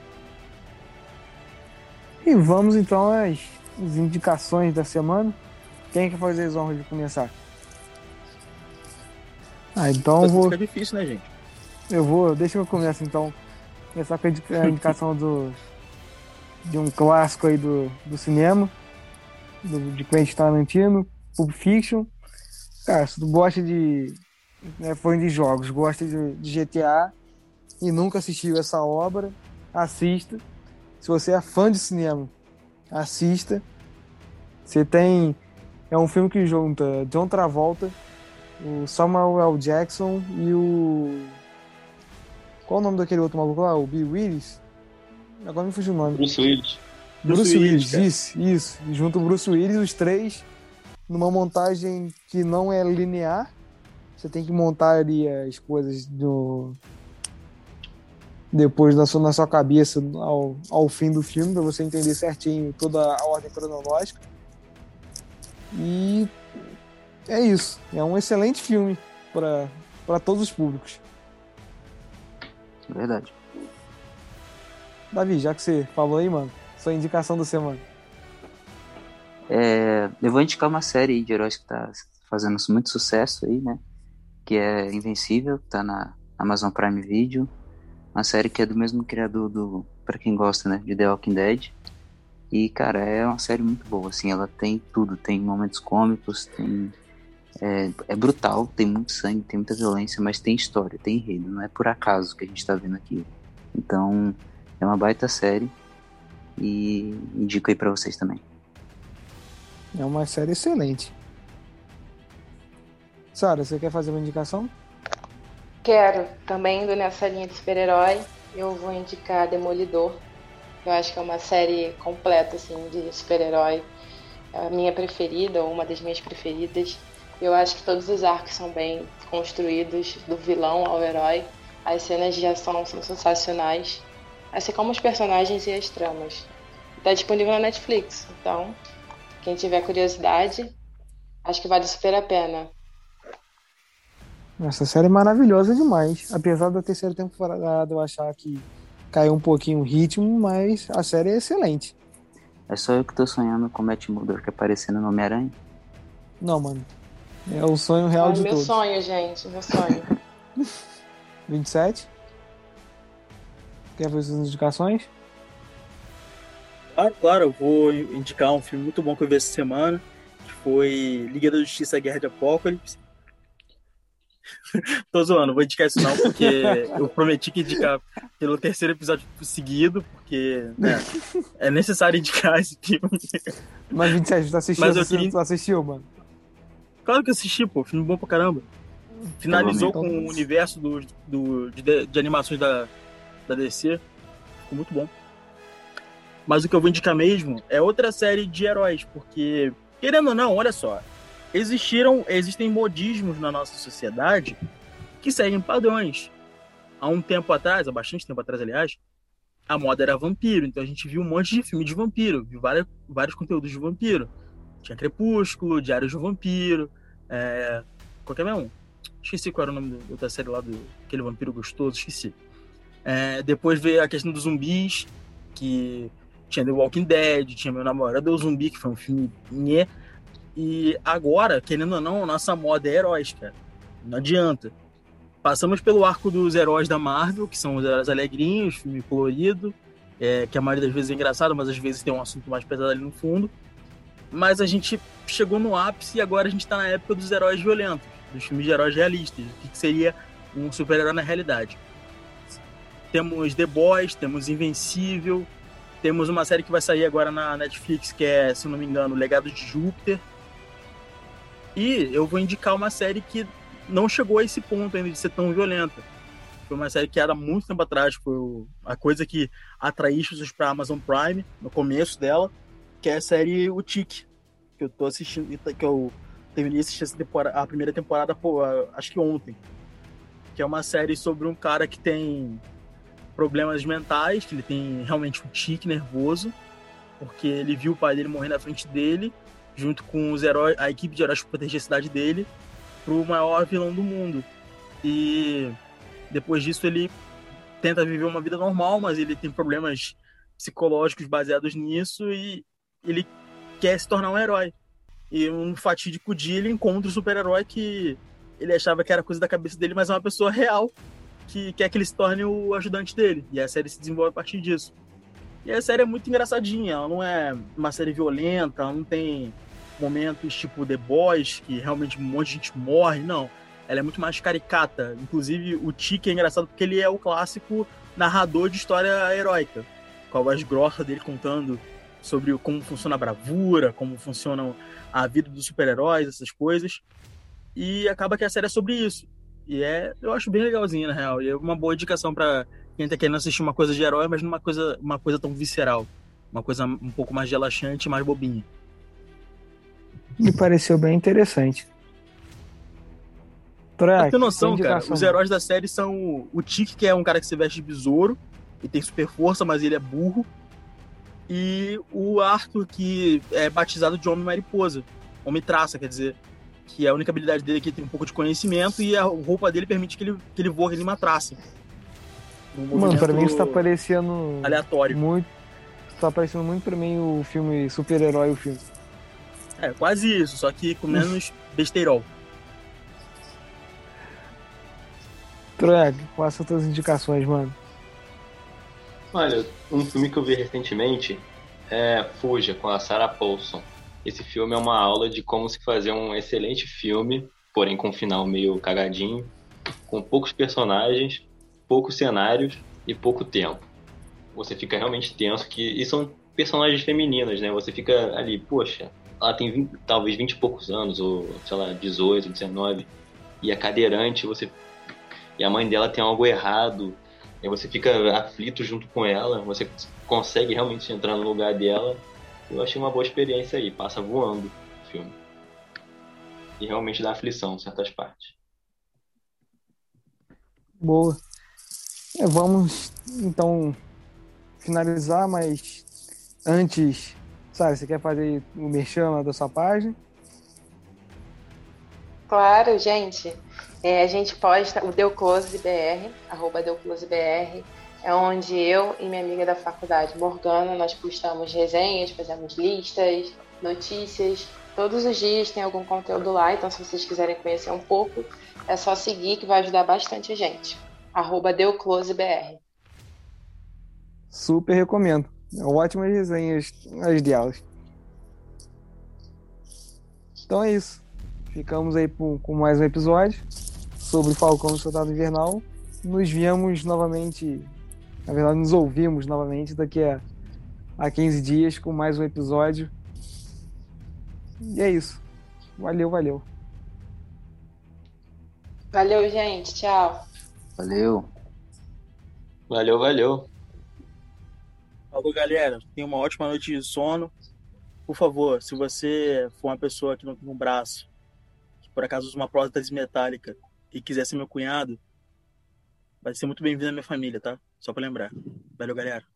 E vamos então às as indicações da semana. Quem quer fazer as honras de começar? Ah, então eu vou. Fica difícil, né, gente? Eu vou, deixa eu começar então. Começar com a indicação do, de um clássico aí do, do cinema, do, de Quentin Tarantino, Pulp Fiction. Cara, se tu gosta de. É fã de jogos, gosta de, de GTA e nunca assistiu essa obra, assista. Se você é fã de cinema, assista. Você tem. É um filme que junta John Travolta, o Samuel L. Jackson e o. Qual o nome daquele outro maluco lá? O Bill Willis? Agora me fugiu o nome. Bruce Willis. Bruce, Bruce Willis, Willis isso, isso. Junto o Bruce Willis, os três, numa montagem que não é linear. Você tem que montar ali as coisas do, depois na sua, na sua cabeça ao, ao fim do filme, para você entender certinho toda a ordem cronológica. E é isso. É um excelente filme para todos os públicos. Verdade. Davi, já que você falou aí, mano, sua indicação da semana. É, eu vou indicar uma série de heróis que tá fazendo muito sucesso aí, né? Que é Invencível, tá na Amazon Prime Video. Uma série que é do mesmo criador do, para quem gosta, né, de The Walking Dead. E, cara, é uma série muito boa, assim, ela tem tudo, tem momentos cômicos, tem... É, é brutal, tem muito sangue, tem muita violência, mas tem história, tem enredo, não é por acaso que a gente tá vendo aqui. Então, é uma baita série e indico aí pra vocês também. É uma série excelente. Sara, você quer fazer uma indicação? Quero, também indo nessa linha de super-herói, eu vou indicar Demolidor. Eu acho que é uma série completa assim de super-herói, a minha preferida ou uma das minhas preferidas. Eu acho que todos os arcos são bem construídos, do vilão ao herói. As cenas de ação são sensacionais, assim como os personagens e as tramas. Está disponível na Netflix, então quem tiver curiosidade, acho que vale super a pena. Essa série é maravilhosa demais. Apesar da terceira temporada eu achar que caiu um pouquinho o ritmo, mas a série é excelente. É só eu que tô sonhando com o Matt Murdock aparecendo no Homem-Aranha? Não, mano. É o sonho real é de meu todos. Meu sonho, gente. Meu sonho. *laughs* 27? Quer fazer suas indicações? Ah, claro, eu vou indicar um filme muito bom que eu vi essa semana, que foi Liga da Justiça Guerra de Apocalipse. *laughs* Tô zoando, vou indicar isso não, porque eu prometi que indicar pelo terceiro episódio seguido, porque né, é necessário indicar esse filme. Mas 27, tu assistiu? Mas eu queria... Tu assistiu, mano? Claro que assisti, pô, filme bom pra caramba. Finalizou com o universo do, do, de, de animações da, da DC. Ficou muito bom. Mas o que eu vou indicar mesmo é outra série de heróis, porque, querendo ou não, olha só, existiram, existem modismos na nossa sociedade que seguem padrões. Há um tempo atrás, há bastante tempo atrás, aliás, a moda era vampiro, então a gente viu um monte de filme de vampiro, viu vários, vários conteúdos de vampiro. Tinha Crepúsculo, Diários de Vampiro, é... qualquer um. Esqueci qual era o nome da série lá, do aquele vampiro gostoso, esqueci. É... depois veio a questão dos zumbis, que tinha The Walking Dead, tinha Meu Namorado o Zumbi, que foi um filme nhé, e agora, querendo ou não, nossa moda é heróis, cara. Não adianta. Passamos pelo arco dos heróis da Marvel, que são os heróis alegrinhos, filme colorido, é, que a maioria das vezes é engraçado, mas às vezes tem um assunto mais pesado ali no fundo. Mas a gente chegou no ápice e agora a gente está na época dos heróis violentos, dos filmes de heróis realistas. O que seria um super-herói na realidade? Temos The Boys, temos Invencível, temos uma série que vai sair agora na Netflix, que é, se não me engano, Legado de Júpiter, e eu vou indicar uma série que não chegou a esse ponto ainda de ser tão violenta. Foi uma série que era muito tempo atrás, foi a coisa que atraiu pessoas para Amazon Prime, no começo dela, que é a série O Tique, que eu tô assistindo, que eu terminei temporada, a primeira temporada, pô, acho que ontem. Que é uma série sobre um cara que tem problemas mentais, que ele tem realmente um tique nervoso, porque ele viu o pai dele morrer na frente dele junto com os heróis, a equipe de heróis que proteger a cidade dele, pro maior vilão do mundo. E depois disso ele tenta viver uma vida normal, mas ele tem problemas psicológicos baseados nisso e ele quer se tornar um herói. E um fatídico dia ele encontra o super-herói que ele achava que era coisa da cabeça dele, mas é uma pessoa real que quer que ele se torne o ajudante dele. E a série se desenvolve a partir disso. E a série é muito engraçadinha, ela não é uma série violenta, ela não tem momentos tipo The Boys, que realmente um monte de gente morre, não. Ela é muito mais caricata. Inclusive, o Tiki é engraçado porque ele é o clássico narrador de história heróica, com a voz grossa dele contando sobre como funciona a bravura, como funciona a vida dos super-heróis, essas coisas. E acaba que a série é sobre isso. E é, eu acho bem legalzinha, na real. E é uma boa indicação para quem tá querendo assistir uma coisa de herói, mas não uma coisa, uma coisa tão visceral. Uma coisa um pouco mais relaxante, mais bobinha. Me pareceu bem interessante. Pra ter noção, cara, os heróis da série são o Tiki, que é um cara que se veste de besouro e tem super força, mas ele é burro. E o Arthur, que é batizado de Homem Mariposa. Homem Traça, quer dizer. Que é a única habilidade dele é que tem um pouco de conhecimento e a roupa dele permite que ele, que ele voe em uma traça. Um Mano, pra mim isso tá parecendo. Aleatório. Muito. Tá parecendo muito pra mim o filme Super-Herói, o filme. É, quase isso, só que com menos *laughs* besteirol. Treg, quais são as tuas indicações, mano? Olha, um filme que eu vi recentemente é Fuja, com a Sarah Paulson. Esse filme é uma aula de como se fazer um excelente filme, porém com um final meio cagadinho, com poucos personagens, poucos cenários e pouco tempo. Você fica realmente tenso que e são personagens femininas, né? Você fica ali, poxa, ela tem 20, talvez 20 e poucos anos, ou sei lá, 18, 19, e é cadeirante, você e a mãe dela tem algo errado, e você fica aflito junto com ela, você consegue realmente entrar no lugar dela. Eu achei uma boa experiência aí, passa voando o filme. E realmente dá aflição em certas partes. Boa. É, vamos então finalizar, mas antes, sabe, você quer fazer o merchan da sua página? Claro, gente. É, a gente posta o DeuCloseBR, arroba DeuCloseBR, é onde eu e minha amiga da faculdade, Morgana, nós postamos resenhas, fazemos listas, notícias. Todos os dias tem algum conteúdo lá, então se vocês quiserem conhecer um pouco, é só seguir que vai ajudar bastante a gente. Arroba DeuCloseBR. Super recomendo. Ótimas resenhas as delas. Então é isso. Ficamos aí com mais um episódio sobre Falcão no Soldado Invernal. Nos vemos novamente, na verdade, nos ouvimos novamente daqui a, a 15 dias com mais um episódio. E é isso. Valeu, valeu. Valeu, gente. Tchau. Valeu. Valeu, valeu. Falou, galera. Tenha uma ótima noite de sono. Por favor, se você for uma pessoa que não tem um braço, que por acaso usa uma prótese metálica e quiser ser meu cunhado, vai ser muito bem-vindo à minha família, tá? Só para lembrar. Valeu, galera.